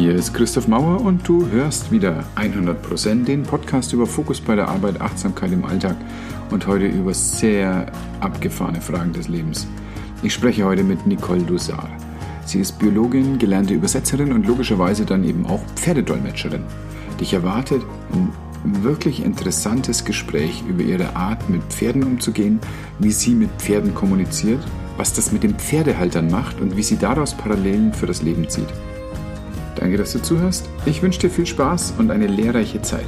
Hier ist Christoph Mauer und du hörst wieder 100% den Podcast über Fokus bei der Arbeit, Achtsamkeit im Alltag und heute über sehr abgefahrene Fragen des Lebens. Ich spreche heute mit Nicole Dusar. Sie ist Biologin, gelernte Übersetzerin und logischerweise dann eben auch Pferdedolmetscherin. Dich erwartet ein wirklich interessantes Gespräch über ihre Art, mit Pferden umzugehen, wie sie mit Pferden kommuniziert, was das mit den Pferdehaltern macht und wie sie daraus Parallelen für das Leben zieht. Danke, dass du zuhörst. Ich wünsche dir viel Spaß und eine lehrreiche Zeit.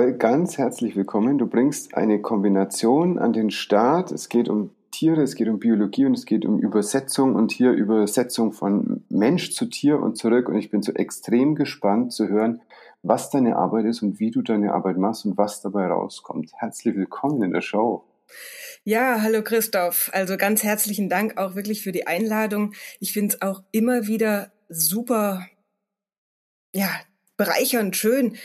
Nicole, ganz herzlich willkommen. Du bringst eine Kombination an den Start. Es geht um Tiere, es geht um Biologie und es geht um Übersetzung und hier Übersetzung von Mensch zu Tier und zurück. Und ich bin so extrem gespannt zu hören, was deine Arbeit ist und wie du deine Arbeit machst und was dabei rauskommt. Herzlich willkommen in der Show. Ja, hallo Christoph. Also ganz herzlichen Dank auch wirklich für die Einladung. Ich finde es auch immer wieder super, ja, bereichernd schön,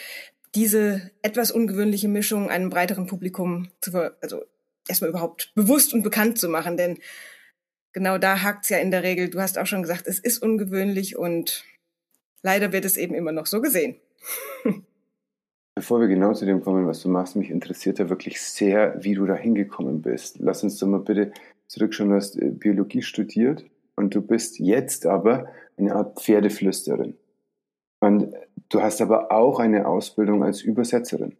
diese etwas ungewöhnliche Mischung einem breiteren Publikum zu, also erstmal überhaupt bewusst und bekannt zu machen, denn genau da hakt's ja in der Regel. Du hast auch schon gesagt, es ist ungewöhnlich und leider wird es eben immer noch so gesehen. Bevor wir genau zu dem kommen, was du machst, mich interessiert ja wirklich sehr, wie du da hingekommen bist. Lass uns doch mal bitte zurückschauen. Du hast äh, Biologie studiert und du bist jetzt aber eine Art Pferdeflüsterin. Und du hast aber auch eine Ausbildung als Übersetzerin.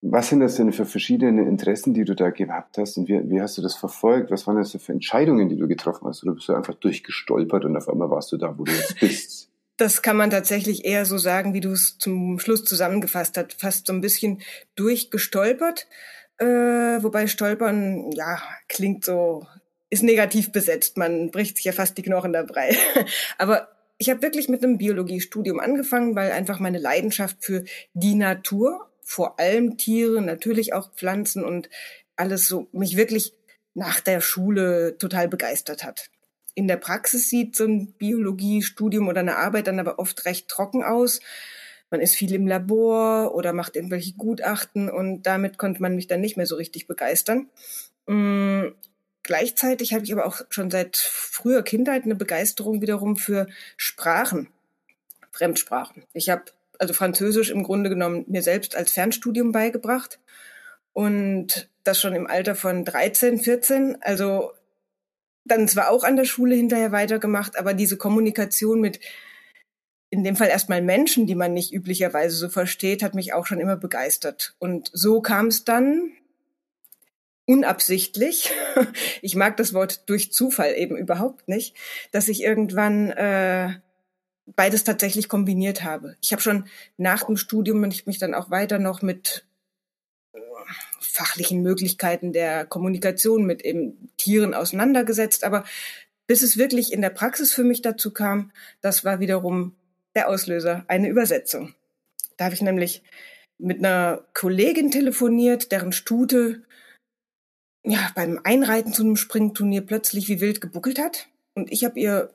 Was sind das denn für verschiedene Interessen, die du da gehabt hast und wie, wie hast du das verfolgt? Was waren das für Entscheidungen, die du getroffen hast? Oder bist du einfach durchgestolpert und auf einmal warst du da, wo du jetzt bist? Das kann man tatsächlich eher so sagen, wie du es zum Schluss zusammengefasst hast. Fast so ein bisschen durchgestolpert. Äh, wobei Stolpern, ja, klingt so, ist negativ besetzt. Man bricht sich ja fast die Knochen dabei. Aber ich habe wirklich mit einem Biologiestudium angefangen, weil einfach meine Leidenschaft für die Natur, vor allem Tiere, natürlich auch Pflanzen und alles so mich wirklich nach der Schule total begeistert hat. In der Praxis sieht so ein Biologiestudium oder eine Arbeit dann aber oft recht trocken aus. Man ist viel im Labor oder macht irgendwelche Gutachten und damit konnte man mich dann nicht mehr so richtig begeistern. Gleichzeitig habe ich aber auch schon seit früher Kindheit eine Begeisterung wiederum für Sprachen, Fremdsprachen. Ich habe also Französisch im Grunde genommen mir selbst als Fernstudium beigebracht und das schon im Alter von 13, 14. Also dann zwar auch an der Schule hinterher weitergemacht, aber diese Kommunikation mit in dem Fall erstmal Menschen, die man nicht üblicherweise so versteht, hat mich auch schon immer begeistert. Und so kam es dann, unabsichtlich, ich mag das Wort durch Zufall eben überhaupt nicht, dass ich irgendwann äh, beides tatsächlich kombiniert habe. Ich habe schon nach dem Studium mich, mich dann auch weiter noch mit äh, fachlichen Möglichkeiten der Kommunikation mit eben Tieren auseinandergesetzt, aber bis es wirklich in der Praxis für mich dazu kam, das war wiederum der Auslöser, eine Übersetzung. Da habe ich nämlich mit einer Kollegin telefoniert, deren Stute ja, beim Einreiten zu einem Springturnier plötzlich wie wild gebuckelt hat. Und ich habe ihr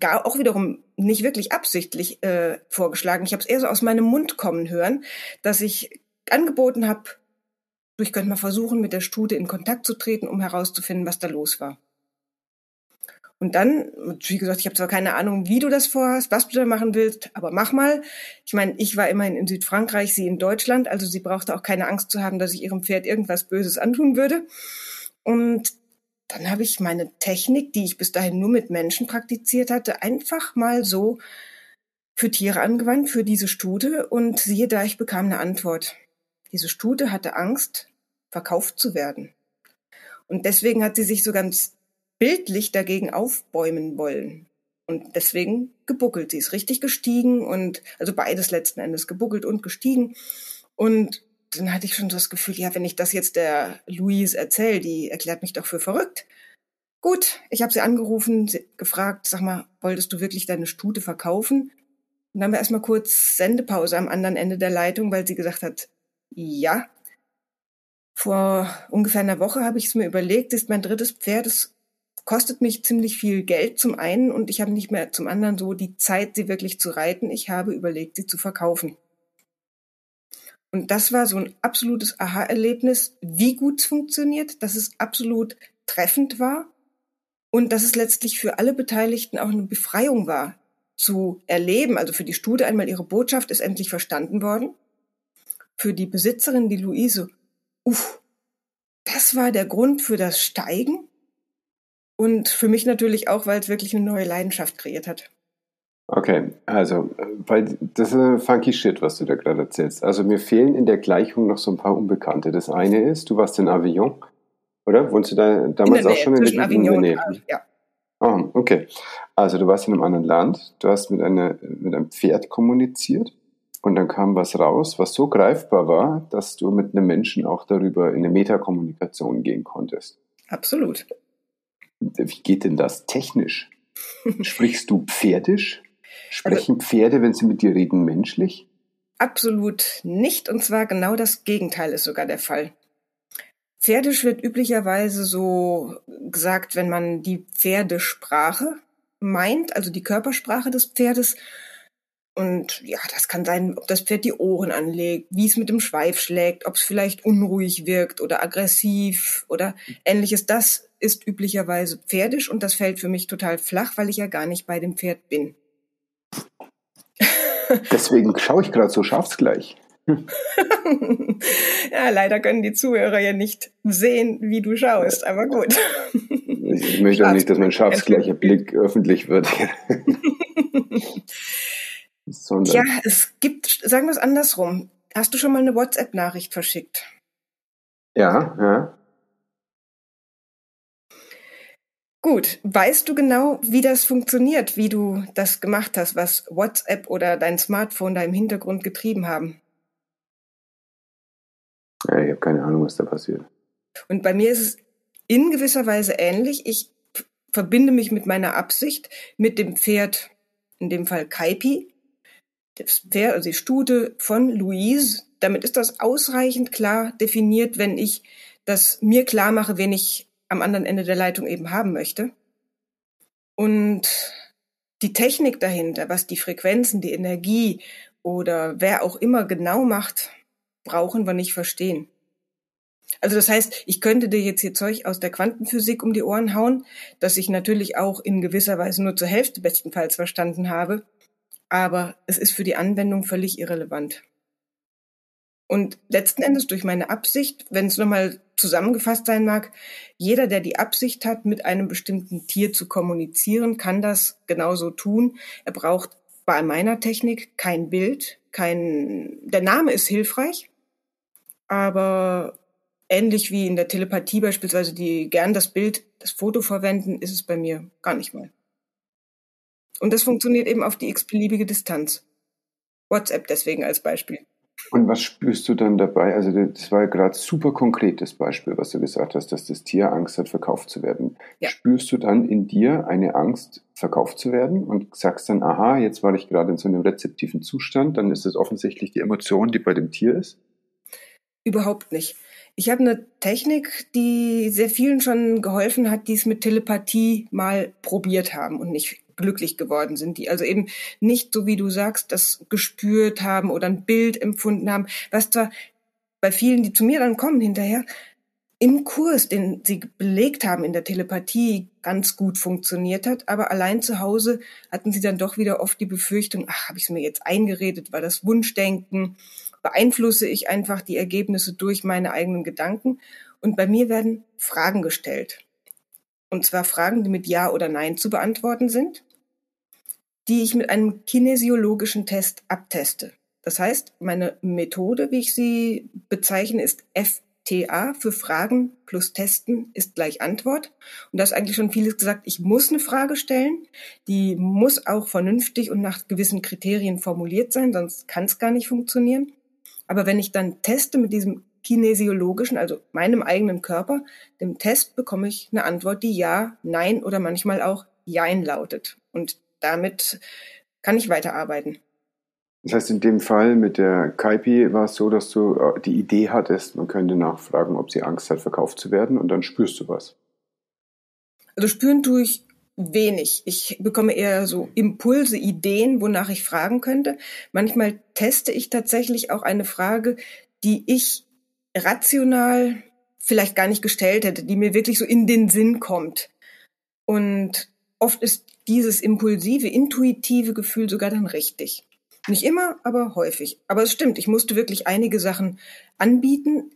gar auch wiederum nicht wirklich absichtlich äh, vorgeschlagen. Ich habe es eher so aus meinem Mund kommen hören, dass ich angeboten habe, ich könnte mal versuchen, mit der Stute in Kontakt zu treten, um herauszufinden, was da los war. Und dann, wie gesagt, ich habe zwar keine Ahnung, wie du das vorhast, was du da machen willst, aber mach mal. Ich meine, ich war immerhin in Südfrankreich, sie in Deutschland, also sie brauchte auch keine Angst zu haben, dass ich ihrem Pferd irgendwas Böses antun würde. Und dann habe ich meine Technik, die ich bis dahin nur mit Menschen praktiziert hatte, einfach mal so für Tiere angewandt, für diese Stute. Und siehe da, ich bekam eine Antwort. Diese Stute hatte Angst, verkauft zu werden. Und deswegen hat sie sich so ganz bildlich dagegen aufbäumen wollen. Und deswegen gebuckelt. Sie ist richtig gestiegen und, also beides letzten Endes, gebuckelt und gestiegen. Und dann hatte ich schon das Gefühl, ja, wenn ich das jetzt der Louise erzähle, die erklärt mich doch für verrückt. Gut, ich habe sie angerufen, sie gefragt, sag mal, wolltest du wirklich deine Stute verkaufen? Und dann haben wir erstmal kurz Sendepause am anderen Ende der Leitung, weil sie gesagt hat, ja. Vor ungefähr einer Woche habe ich es mir überlegt, ist mein drittes Pferd, es kostet mich ziemlich viel Geld zum einen und ich habe nicht mehr zum anderen so die Zeit, sie wirklich zu reiten. Ich habe überlegt, sie zu verkaufen. Und das war so ein absolutes Aha-Erlebnis, wie gut es funktioniert, dass es absolut treffend war und dass es letztlich für alle Beteiligten auch eine Befreiung war, zu erleben. Also für die Studie einmal ihre Botschaft ist endlich verstanden worden. Für die Besitzerin, die Luise, uff, das war der Grund für das Steigen. Und für mich natürlich auch, weil es wirklich eine neue Leidenschaft kreiert hat. Okay, also, weil das ist ein funky Shit, was du da gerade erzählst. Also mir fehlen in der Gleichung noch so ein paar Unbekannte. Das eine ist, du warst in Avignon, oder? Wohnst du da damals auch schon in der Avignon Nähe? Ja. Oh, okay. Also du warst in einem anderen Land, du hast mit, einer, mit einem Pferd kommuniziert und dann kam was raus, was so greifbar war, dass du mit einem Menschen auch darüber in eine Metakommunikation gehen konntest. Absolut. Wie geht denn das technisch? Sprichst du pferdisch? Sprechen also, Pferde, wenn sie mit dir reden, menschlich? Absolut nicht. Und zwar genau das Gegenteil ist sogar der Fall. Pferdisch wird üblicherweise so gesagt, wenn man die Pferdesprache meint, also die Körpersprache des Pferdes. Und ja, das kann sein, ob das Pferd die Ohren anlegt, wie es mit dem Schweif schlägt, ob es vielleicht unruhig wirkt oder aggressiv oder ähnliches. Das ist üblicherweise pferdisch und das fällt für mich total flach, weil ich ja gar nicht bei dem Pferd bin. Deswegen schaue ich gerade so schafsgleich. ja, leider können die Zuhörer ja nicht sehen, wie du schaust, aber gut. Ich möchte auch nicht, dass mein schafsgleicher Blick öffentlich wird. ja, es gibt, sagen wir es andersrum. Hast du schon mal eine WhatsApp-Nachricht verschickt? Ja, ja. Gut, weißt du genau, wie das funktioniert, wie du das gemacht hast, was WhatsApp oder dein Smartphone da im Hintergrund getrieben haben? Ja, ich habe keine Ahnung, was da passiert. Und bei mir ist es in gewisser Weise ähnlich. Ich verbinde mich mit meiner Absicht, mit dem Pferd, in dem Fall Kaipi, das Pferd, also die Stute von Louise. Damit ist das ausreichend klar definiert, wenn ich das mir klar mache, wen ich am anderen Ende der Leitung eben haben möchte. Und die Technik dahinter, was die Frequenzen, die Energie oder wer auch immer genau macht, brauchen wir nicht verstehen. Also das heißt, ich könnte dir jetzt hier Zeug aus der Quantenphysik um die Ohren hauen, das ich natürlich auch in gewisser Weise nur zur Hälfte bestenfalls verstanden habe, aber es ist für die Anwendung völlig irrelevant. Und letzten Endes durch meine Absicht, wenn es nochmal zusammengefasst sein mag, jeder, der die Absicht hat, mit einem bestimmten Tier zu kommunizieren, kann das genauso tun. Er braucht bei meiner Technik kein Bild, kein, der Name ist hilfreich, aber ähnlich wie in der Telepathie beispielsweise, die gern das Bild, das Foto verwenden, ist es bei mir gar nicht mal. Und das funktioniert eben auf die x-beliebige Distanz. WhatsApp deswegen als Beispiel. Und was spürst du dann dabei? Also das war ja gerade super konkretes Beispiel, was du gesagt hast, dass das Tier Angst hat, verkauft zu werden. Ja. Spürst du dann in dir eine Angst, verkauft zu werden und sagst dann, aha, jetzt war ich gerade in so einem rezeptiven Zustand, dann ist es offensichtlich die Emotion, die bei dem Tier ist? Überhaupt nicht. Ich habe eine Technik, die sehr vielen schon geholfen hat, die es mit Telepathie mal probiert haben und nicht glücklich geworden sind, die also eben nicht so wie du sagst, das gespürt haben oder ein Bild empfunden haben, was zwar bei vielen, die zu mir dann kommen hinterher, im Kurs, den sie belegt haben in der Telepathie, ganz gut funktioniert hat, aber allein zu Hause hatten sie dann doch wieder oft die Befürchtung, ach, habe ich es mir jetzt eingeredet, war das Wunschdenken, beeinflusse ich einfach die Ergebnisse durch meine eigenen Gedanken und bei mir werden Fragen gestellt. Und zwar Fragen, die mit Ja oder Nein zu beantworten sind, die ich mit einem kinesiologischen Test abteste. Das heißt, meine Methode, wie ich sie bezeichne, ist FTA für Fragen plus Testen ist gleich Antwort. Und da ist eigentlich schon vieles gesagt. Ich muss eine Frage stellen. Die muss auch vernünftig und nach gewissen Kriterien formuliert sein, sonst kann es gar nicht funktionieren. Aber wenn ich dann teste mit diesem kinesiologischen, also meinem eigenen Körper, dem Test bekomme ich eine Antwort, die ja, nein oder manchmal auch jein lautet. Und damit kann ich weiterarbeiten. Das heißt, in dem Fall mit der Kaipi war es so, dass du äh, die Idee hattest, man könnte nachfragen, ob sie Angst hat, verkauft zu werden und dann spürst du was. Also spüren tue ich wenig. Ich bekomme eher so Impulse, Ideen, wonach ich fragen könnte. Manchmal teste ich tatsächlich auch eine Frage, die ich rational vielleicht gar nicht gestellt hätte, die mir wirklich so in den Sinn kommt. Und oft ist dieses impulsive, intuitive Gefühl sogar dann richtig. Nicht immer, aber häufig. Aber es stimmt, ich musste wirklich einige Sachen anbieten,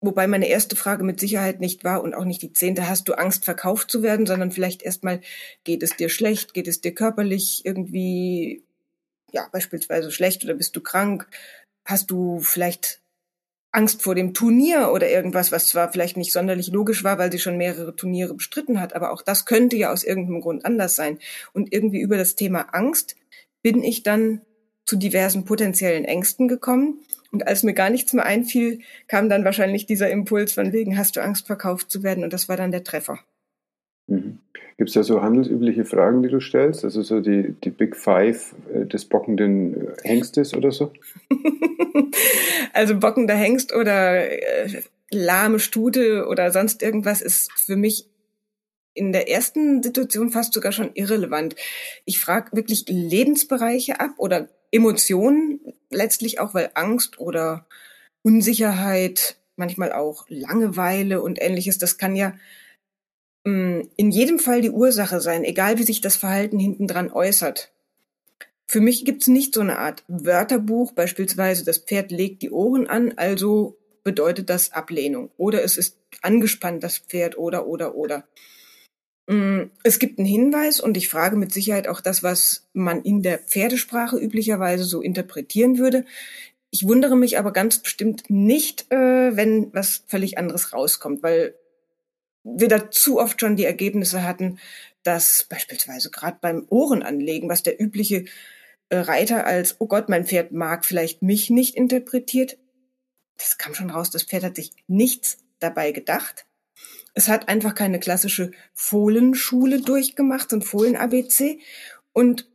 wobei meine erste Frage mit Sicherheit nicht war und auch nicht die zehnte, hast du Angst, verkauft zu werden, sondern vielleicht erstmal, geht es dir schlecht, geht es dir körperlich irgendwie, ja, beispielsweise schlecht oder bist du krank? Hast du vielleicht Angst vor dem Turnier oder irgendwas, was zwar vielleicht nicht sonderlich logisch war, weil sie schon mehrere Turniere bestritten hat, aber auch das könnte ja aus irgendeinem Grund anders sein. Und irgendwie über das Thema Angst bin ich dann zu diversen potenziellen Ängsten gekommen. Und als mir gar nichts mehr einfiel, kam dann wahrscheinlich dieser Impuls von wegen, hast du Angst, verkauft zu werden? Und das war dann der Treffer. Mhm. Gibt es da so handelsübliche Fragen, die du stellst? Also so die, die Big Five äh, des bockenden äh, Hengstes oder so? also bockender Hengst oder äh, lahme Stute oder sonst irgendwas ist für mich in der ersten Situation fast sogar schon irrelevant. Ich frage wirklich Lebensbereiche ab oder Emotionen letztlich auch, weil Angst oder Unsicherheit, manchmal auch Langeweile und ähnliches, das kann ja mm, in jedem Fall die Ursache sein, egal wie sich das Verhalten hintendran äußert. Für mich gibt es nicht so eine Art Wörterbuch, beispielsweise das Pferd legt die Ohren an, also bedeutet das Ablehnung. Oder es ist angespannt, das Pferd, oder, oder, oder. Mm, es gibt einen Hinweis und ich frage mit Sicherheit auch das, was man in der Pferdesprache üblicherweise so interpretieren würde. Ich wundere mich aber ganz bestimmt nicht, äh, wenn was völlig anderes rauskommt, weil wir da zu oft schon die Ergebnisse hatten, dass beispielsweise gerade beim Ohrenanlegen, was der übliche Reiter als, oh Gott, mein Pferd mag vielleicht mich nicht interpretiert, das kam schon raus, das Pferd hat sich nichts dabei gedacht es hat einfach keine klassische Fohlenschule durchgemacht, ein Fohlen-ABC. Und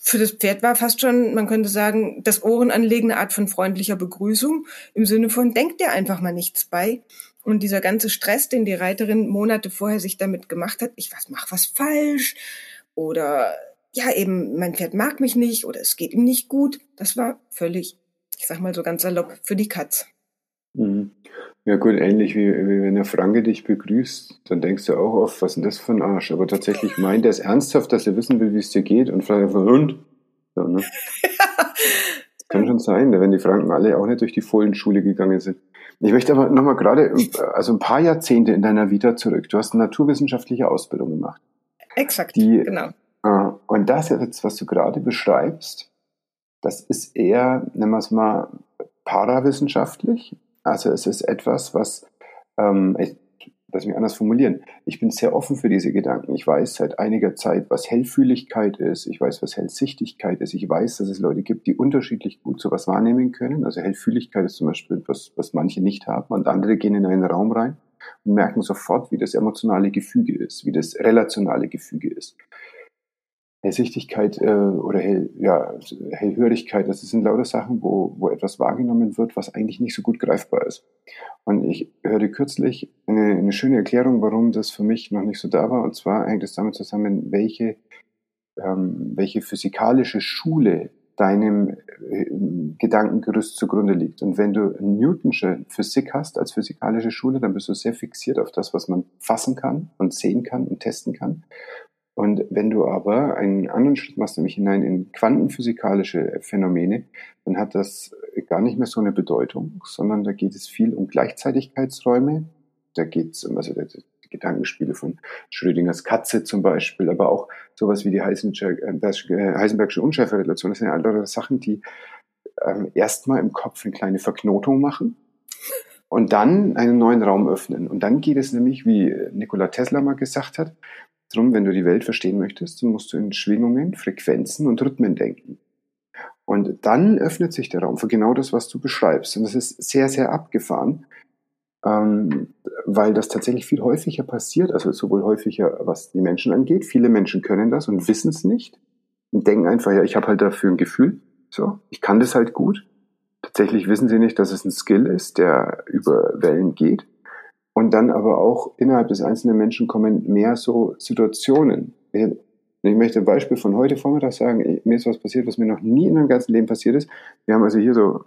für das Pferd war fast schon, man könnte sagen, das Ohrenanlegen eine Art von freundlicher Begrüßung im Sinne von, denkt dir einfach mal nichts bei. Und dieser ganze Stress, den die Reiterin Monate vorher sich damit gemacht hat, ich was mach was falsch oder ja eben mein Pferd mag mich nicht oder es geht ihm nicht gut, das war völlig, ich sag mal so ganz salopp, für die Katz. Mhm. Ja gut, ähnlich wie, wie wenn der Franke dich begrüßt, dann denkst du auch oft, was ist denn das für ein Arsch? Aber tatsächlich meint er es ernsthaft, dass er wissen will, wie es dir geht und fragt einfach, und? So, ne? Kann schon sein, wenn die Franken alle auch nicht durch die Fohlenschule gegangen sind. Ich möchte aber nochmal gerade, also ein paar Jahrzehnte in deiner Vita zurück. Du hast eine naturwissenschaftliche Ausbildung gemacht. Exakt, die, genau. Und das jetzt, was du gerade beschreibst, das ist eher, nennen wir es mal, parawissenschaftlich. Also es ist etwas, was, ähm, ich, lass mich anders formulieren, ich bin sehr offen für diese Gedanken. Ich weiß seit einiger Zeit, was Hellfühligkeit ist. Ich weiß, was Hellsichtigkeit ist. Ich weiß, dass es Leute gibt, die unterschiedlich gut sowas wahrnehmen können. Also Hellfühligkeit ist zum Beispiel etwas, was manche nicht haben und andere gehen in einen Raum rein und merken sofort, wie das emotionale Gefüge ist, wie das relationale Gefüge ist. Hellsichtigkeit äh, oder Hell, ja, Hellhörigkeit, das sind lauter Sachen, wo, wo etwas wahrgenommen wird, was eigentlich nicht so gut greifbar ist. Und ich hörte kürzlich eine, eine schöne Erklärung, warum das für mich noch nicht so da war. Und zwar hängt es damit zusammen, welche, ähm, welche physikalische Schule deinem äh, Gedankengerüst zugrunde liegt. Und wenn du Newtonsche Physik hast als physikalische Schule, dann bist du sehr fixiert auf das, was man fassen kann und sehen kann und testen kann. Und wenn du aber einen anderen Schritt machst, nämlich hinein in quantenphysikalische Phänomene, dann hat das gar nicht mehr so eine Bedeutung, sondern da geht es viel um Gleichzeitigkeitsräume. Da geht es um also die Gedankenspiele von Schrödingers Katze zum Beispiel, aber auch sowas wie die Heisenbergsche Unschärferelation. Das sind ja andere Sachen, die ähm, erstmal im Kopf eine kleine Verknotung machen und dann einen neuen Raum öffnen. Und dann geht es nämlich, wie Nikola Tesla mal gesagt hat, Drum, wenn du die Welt verstehen möchtest, musst du in Schwingungen, Frequenzen und Rhythmen denken. Und dann öffnet sich der Raum für genau das, was du beschreibst. Und das ist sehr, sehr abgefahren, ähm, weil das tatsächlich viel häufiger passiert, also sowohl häufiger, was die Menschen angeht. Viele Menschen können das und wissen es nicht und denken einfach, ja, ich habe halt dafür ein Gefühl. So, ich kann das halt gut. Tatsächlich wissen sie nicht, dass es ein Skill ist, der über Wellen geht. Und dann aber auch innerhalb des einzelnen Menschen kommen mehr so Situationen. Ich möchte ein Beispiel von heute Vormittag sagen. Mir ist was passiert, was mir noch nie in meinem ganzen Leben passiert ist. Wir haben also hier so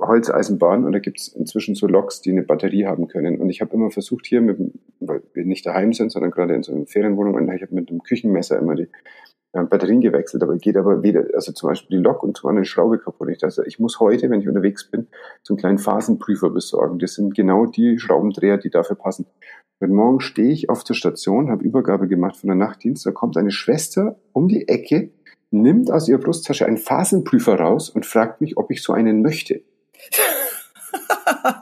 Holzeisenbahn und da gibt es inzwischen so Loks, die eine Batterie haben können. Und ich habe immer versucht hier, mit, weil wir nicht daheim sind, sondern gerade in so einer Ferienwohnung, und ich habe mit einem Küchenmesser immer die Batterien gewechselt, aber geht aber weder, also zum Beispiel die Lok und zwar eine Schraube kaputt. Ich dachte, ich muss heute, wenn ich unterwegs bin, so einen kleinen Phasenprüfer besorgen. Das sind genau die Schraubendreher, die dafür passen. Und morgen stehe ich auf der Station, habe Übergabe gemacht von der Nachtdienst, da kommt eine Schwester um die Ecke, nimmt aus ihrer Brusttasche einen Phasenprüfer raus und fragt mich, ob ich so einen möchte.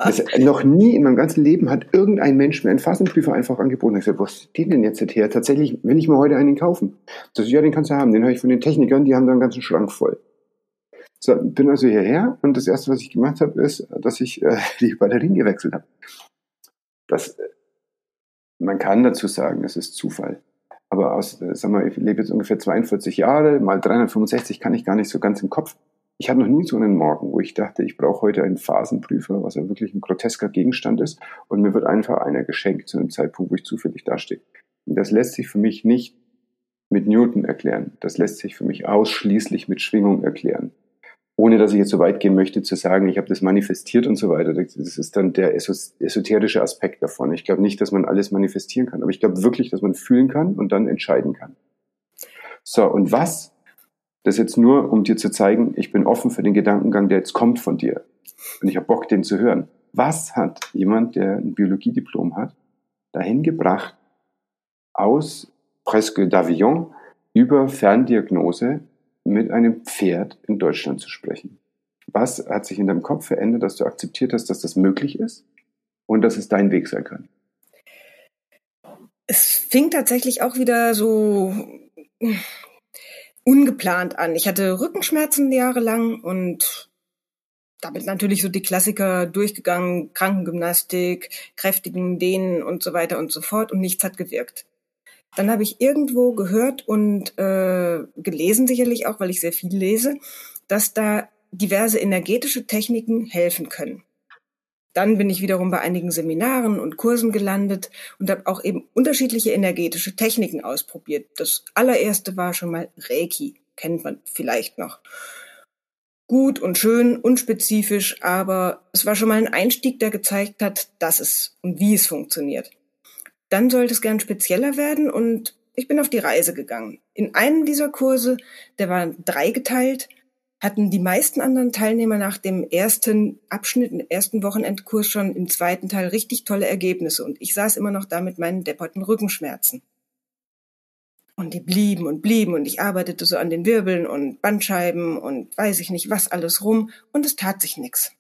Das, noch nie in meinem ganzen Leben hat irgendein Mensch mir einen Phasenprüfer einfach angeboten. Ich gesagt, was ist die denn jetzt her? Tatsächlich will ich mir heute einen kaufen. Das, ja, den kannst du haben. Den habe ich von den Technikern, die haben da einen ganzen Schrank voll. So, bin also hierher und das erste, was ich gemacht habe, ist, dass ich äh, die Batterien gewechselt habe. Das, man kann dazu sagen, es ist Zufall. Aber aus, äh, sag mal, ich lebe jetzt ungefähr 42 Jahre, mal 365 kann ich gar nicht so ganz im Kopf ich hatte noch nie so einen Morgen, wo ich dachte, ich brauche heute einen Phasenprüfer, was ja wirklich ein grotesker Gegenstand ist, und mir wird einfach einer geschenkt zu einem Zeitpunkt, wo ich zufällig dastehe. Und das lässt sich für mich nicht mit Newton erklären. Das lässt sich für mich ausschließlich mit Schwingung erklären. Ohne dass ich jetzt so weit gehen möchte zu sagen, ich habe das manifestiert und so weiter. Das ist dann der esoterische Aspekt davon. Ich glaube nicht, dass man alles manifestieren kann, aber ich glaube wirklich, dass man fühlen kann und dann entscheiden kann. So, und was das jetzt nur, um dir zu zeigen, ich bin offen für den Gedankengang, der jetzt kommt von dir. Und ich habe Bock, den zu hören. Was hat jemand, der ein Biologiediplom hat, dahin gebracht, aus presque d'Avion über Ferndiagnose mit einem Pferd in Deutschland zu sprechen? Was hat sich in deinem Kopf verändert, dass du akzeptiert hast, dass das möglich ist und dass es dein Weg sein kann? Es fing tatsächlich auch wieder so ungeplant an. Ich hatte Rückenschmerzen jahrelang und damit natürlich so die Klassiker durchgegangen, Krankengymnastik, kräftigen Dehnen und so weiter und so fort und nichts hat gewirkt. Dann habe ich irgendwo gehört und äh, gelesen sicherlich auch, weil ich sehr viel lese, dass da diverse energetische Techniken helfen können. Dann bin ich wiederum bei einigen Seminaren und Kursen gelandet und habe auch eben unterschiedliche energetische Techniken ausprobiert. Das allererste war schon mal Reiki, kennt man vielleicht noch. Gut und schön, unspezifisch, aber es war schon mal ein Einstieg, der gezeigt hat, dass es und wie es funktioniert. Dann sollte es gern spezieller werden und ich bin auf die Reise gegangen. In einem dieser Kurse, der war dreigeteilt, hatten die meisten anderen Teilnehmer nach dem ersten Abschnitt, im ersten Wochenendkurs schon im zweiten Teil richtig tolle Ergebnisse und ich saß immer noch da mit meinen depperten Rückenschmerzen. Und die blieben und blieben und ich arbeitete so an den Wirbeln und Bandscheiben und weiß ich nicht was alles rum und es tat sich nichts.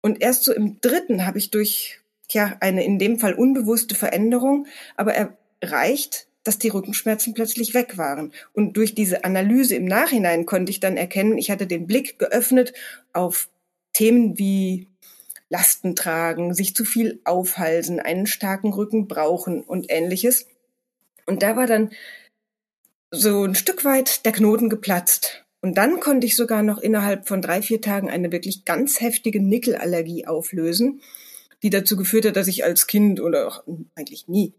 Und erst so im dritten habe ich durch, tja, eine in dem Fall unbewusste Veränderung, aber erreicht, dass die Rückenschmerzen plötzlich weg waren. Und durch diese Analyse im Nachhinein konnte ich dann erkennen, ich hatte den Blick geöffnet auf Themen wie Lasten tragen, sich zu viel aufhalsen, einen starken Rücken brauchen und ähnliches. Und da war dann so ein Stück weit der Knoten geplatzt. Und dann konnte ich sogar noch innerhalb von drei, vier Tagen eine wirklich ganz heftige Nickelallergie auflösen, die dazu geführt hat, dass ich als Kind oder auch eigentlich nie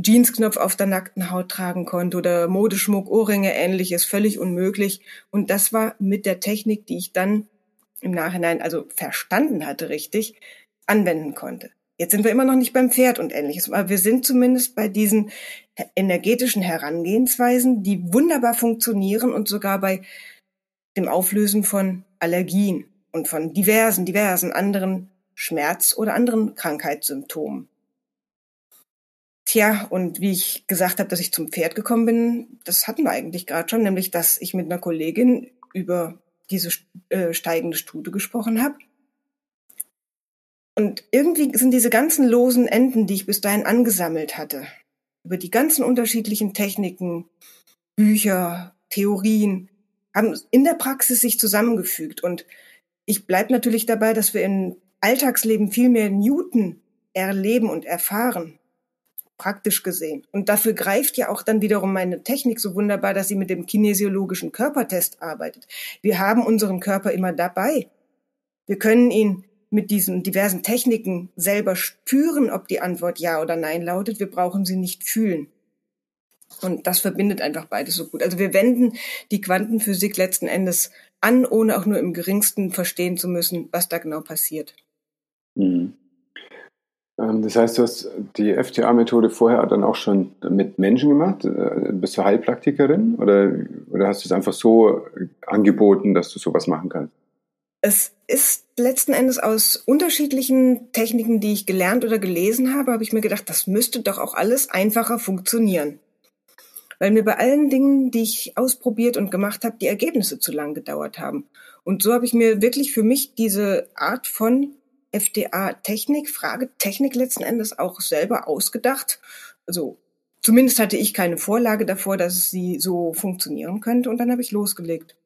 Jeansknopf auf der nackten Haut tragen konnte oder Modeschmuck, Ohrringe, ähnliches, völlig unmöglich. Und das war mit der Technik, die ich dann im Nachhinein also verstanden hatte richtig, anwenden konnte. Jetzt sind wir immer noch nicht beim Pferd und ähnliches, aber wir sind zumindest bei diesen energetischen Herangehensweisen, die wunderbar funktionieren und sogar bei dem Auflösen von Allergien und von diversen, diversen anderen Schmerz- oder anderen Krankheitssymptomen. Tja, und wie ich gesagt habe, dass ich zum Pferd gekommen bin, das hatten wir eigentlich gerade schon, nämlich dass ich mit einer Kollegin über diese äh, steigende Stute gesprochen habe. Und irgendwie sind diese ganzen losen Enden, die ich bis dahin angesammelt hatte, über die ganzen unterschiedlichen Techniken, Bücher, Theorien, haben in der Praxis sich zusammengefügt. Und ich bleib natürlich dabei, dass wir im Alltagsleben viel mehr Newton erleben und erfahren praktisch gesehen. Und dafür greift ja auch dann wiederum meine Technik so wunderbar, dass sie mit dem kinesiologischen Körpertest arbeitet. Wir haben unseren Körper immer dabei. Wir können ihn mit diesen diversen Techniken selber spüren, ob die Antwort ja oder nein lautet. Wir brauchen sie nicht fühlen. Und das verbindet einfach beides so gut. Also wir wenden die Quantenphysik letzten Endes an, ohne auch nur im geringsten verstehen zu müssen, was da genau passiert. Mhm. Ähm, das heißt, du hast die FTA-Methode vorher dann auch schon mit Menschen gemacht? Äh, bist du Heilpraktikerin oder, oder hast du es einfach so angeboten, dass du sowas machen kannst? Es ist letzten Endes aus unterschiedlichen Techniken, die ich gelernt oder gelesen habe, habe ich mir gedacht, das müsste doch auch alles einfacher funktionieren. Weil mir bei allen Dingen, die ich ausprobiert und gemacht habe, die Ergebnisse zu lang gedauert haben. Und so habe ich mir wirklich für mich diese Art von FDA-Technik, Frage Technik letzten Endes auch selber ausgedacht. Also zumindest hatte ich keine Vorlage davor, dass sie so funktionieren könnte und dann habe ich losgelegt.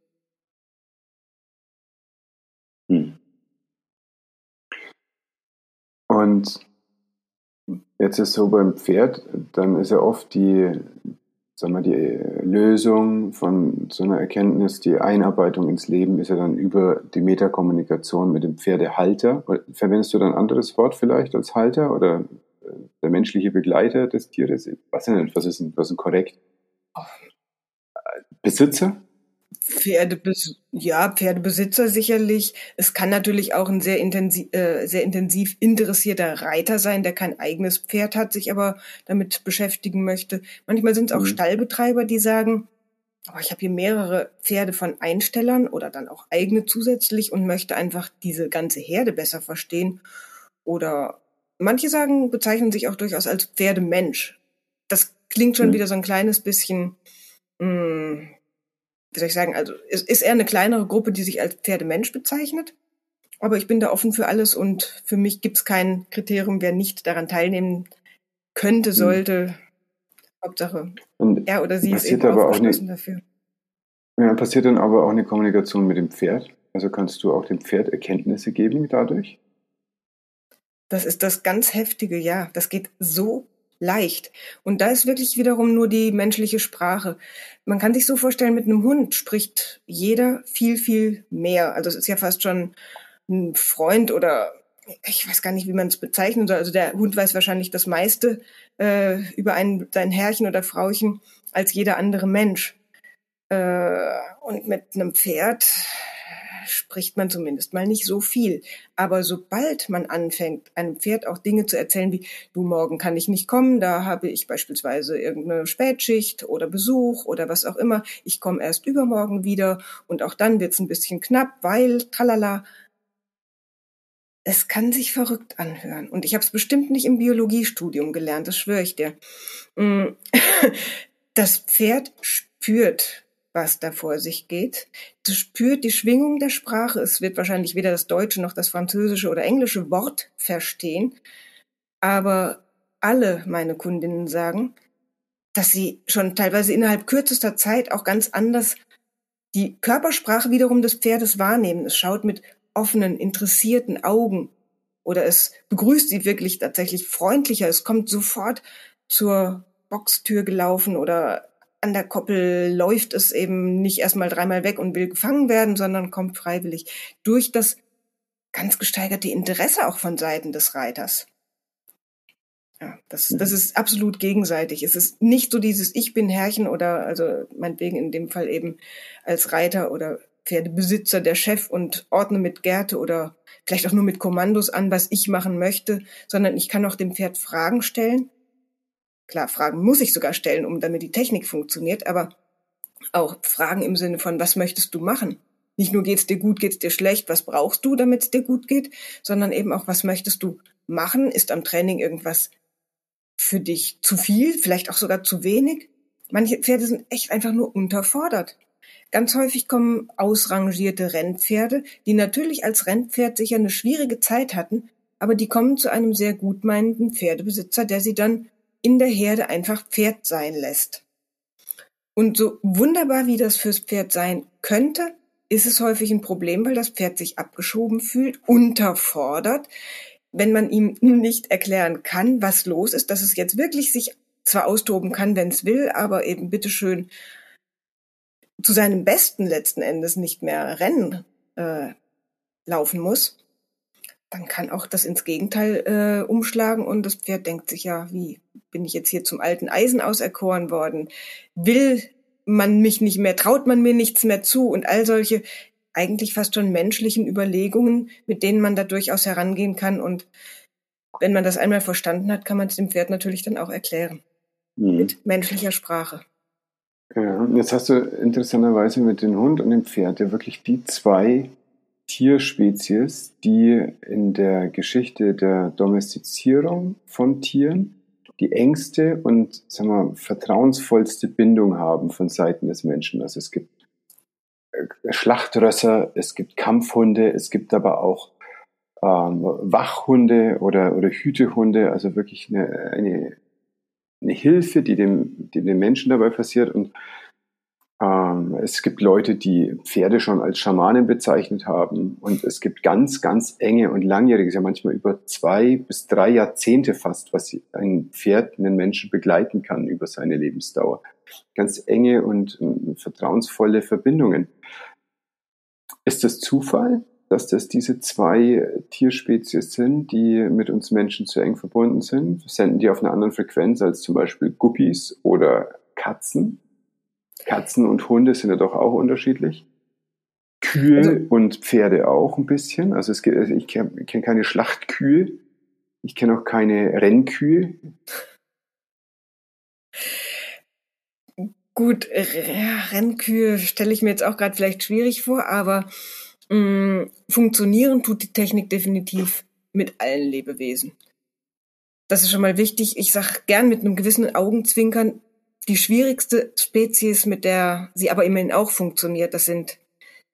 Hm. Und jetzt ist so beim Pferd, dann ist ja oft die, sag mal, die Lösung von so einer Erkenntnis, die Einarbeitung ins Leben ist ja dann über die Metakommunikation mit dem Pferdehalter. Verwendest du dann ein anderes Wort vielleicht als Halter oder äh, der menschliche Begleiter des Tieres? Was, denn, was ist denn, was ist denn korrekt? Besitzer? Pferdebes ja, Pferdebesitzer sicherlich. Es kann natürlich auch ein sehr intensiv, äh, sehr intensiv interessierter Reiter sein, der kein eigenes Pferd hat, sich aber damit beschäftigen möchte. Manchmal sind es auch mhm. Stallbetreiber, die sagen, oh, ich habe hier mehrere Pferde von Einstellern oder dann auch eigene zusätzlich und möchte einfach diese ganze Herde besser verstehen. Oder manche sagen, bezeichnen sich auch durchaus als Pferdemensch. Das klingt schon mhm. wieder so ein kleines bisschen mh, hm, wie soll ich sagen, also es ist eher eine kleinere Gruppe, die sich als Pferdemensch bezeichnet. Aber ich bin da offen für alles und für mich gibt es kein Kriterium, wer nicht daran teilnehmen könnte, hm. sollte. Mhm. Hauptsache, und er oder sie ist eben aber auch nicht, dafür. Ja, passiert dann aber auch eine Kommunikation mit dem Pferd? Also kannst du auch dem Pferd Erkenntnisse geben dadurch? Das ist das ganz Heftige, ja. Das geht so leicht. Und da ist wirklich wiederum nur die menschliche Sprache. Man kann sich so vorstellen, mit einem Hund spricht jeder viel, viel mehr. Also es ist ja fast schon ein Freund oder ich weiß gar nicht, wie man es bezeichnen soll. Also der Hund weiß wahrscheinlich das meiste äh, über ein, sein Herrchen oder Frauchen als jeder andere Mensch. Äh, und mit einem Pferd spricht man zumindest mal nicht so viel. Aber sobald man anfängt, einem Pferd auch Dinge zu erzählen wie, du morgen kann ich nicht kommen, da habe ich beispielsweise irgendeine Spätschicht oder Besuch oder was auch immer, ich komme erst übermorgen wieder und auch dann wird's ein bisschen knapp, weil, tralala, es kann sich verrückt anhören. Und ich habe es bestimmt nicht im Biologiestudium gelernt, das schwöre ich dir. Mm, das Pferd spürt, was da vor sich geht. Du spürt die Schwingung der Sprache. Es wird wahrscheinlich weder das deutsche noch das französische oder englische Wort verstehen. Aber alle meine Kundinnen sagen, dass sie schon teilweise innerhalb kürzester Zeit auch ganz anders die Körpersprache wiederum des Pferdes wahrnehmen. Es schaut mit offenen, interessierten Augen oder es begrüßt sie wirklich tatsächlich freundlicher. Es kommt sofort zur Boxtür gelaufen oder an der Koppel läuft es eben nicht erstmal dreimal weg und will gefangen werden, sondern kommt freiwillig durch das ganz gesteigerte Interesse auch von Seiten des Reiters. Ja, das, das mhm. ist absolut gegenseitig. Es ist nicht so dieses Ich bin Herrchen oder also meinetwegen in dem Fall eben als Reiter oder Pferdebesitzer der Chef und ordne mit Gerte oder vielleicht auch nur mit Kommandos an, was ich machen möchte, sondern ich kann auch dem Pferd Fragen stellen Klar, Fragen muss ich sogar stellen, um damit die Technik funktioniert, aber auch Fragen im Sinne von, was möchtest du machen? Nicht nur geht's dir gut, geht's dir schlecht, was brauchst du, damit es dir gut geht, sondern eben auch, was möchtest du machen? Ist am Training irgendwas für dich zu viel, vielleicht auch sogar zu wenig? Manche Pferde sind echt einfach nur unterfordert. Ganz häufig kommen ausrangierte Rennpferde, die natürlich als Rennpferd sicher eine schwierige Zeit hatten, aber die kommen zu einem sehr gutmeinenden Pferdebesitzer, der sie dann in der Herde einfach Pferd sein lässt. Und so wunderbar wie das fürs Pferd sein könnte, ist es häufig ein Problem, weil das Pferd sich abgeschoben fühlt, unterfordert, wenn man ihm nicht erklären kann, was los ist, dass es jetzt wirklich sich zwar austoben kann, wenn es will, aber eben bitteschön zu seinem Besten letzten Endes nicht mehr Rennen äh, laufen muss, dann kann auch das ins Gegenteil äh, umschlagen und das Pferd denkt sich ja, wie bin ich jetzt hier zum alten Eisen auserkoren worden? Will man mich nicht mehr, traut man mir nichts mehr zu und all solche eigentlich fast schon menschlichen Überlegungen, mit denen man da durchaus herangehen kann und wenn man das einmal verstanden hat, kann man es dem Pferd natürlich dann auch erklären. Mhm. Mit menschlicher Sprache. Ja, jetzt hast du interessanterweise mit dem Hund und dem Pferd ja wirklich die zwei Tierspezies, die in der Geschichte der Domestizierung von Tieren die engste und sagen wir, vertrauensvollste Bindung haben von Seiten des Menschen. Also es gibt äh, Schlachtrösser, es gibt Kampfhunde, es gibt aber auch ähm, Wachhunde oder, oder Hütehunde, also wirklich eine, eine eine Hilfe, die dem, dem Menschen dabei passiert. Und es gibt Leute, die Pferde schon als Schamanen bezeichnet haben. Und es gibt ganz, ganz enge und langjährige, ja manchmal über zwei bis drei Jahrzehnte fast, was ein Pferd einen Menschen begleiten kann über seine Lebensdauer. Ganz enge und äh, vertrauensvolle Verbindungen. Ist das Zufall? dass das diese zwei Tierspezies sind, die mit uns Menschen zu eng verbunden sind. Senden die auf einer anderen Frequenz als zum Beispiel Guppies oder Katzen. Katzen und Hunde sind ja doch auch unterschiedlich. Kühe also, und Pferde auch ein bisschen. Also es gibt, ich kenne kenn keine Schlachtkühe. Ich kenne auch keine Rennkühe. Gut, Rennkühe stelle ich mir jetzt auch gerade vielleicht schwierig vor, aber Mm, funktionieren tut die Technik definitiv mit allen Lebewesen. Das ist schon mal wichtig. Ich sag gern mit einem gewissen Augenzwinkern, die schwierigste Spezies, mit der sie aber immerhin auch funktioniert, das sind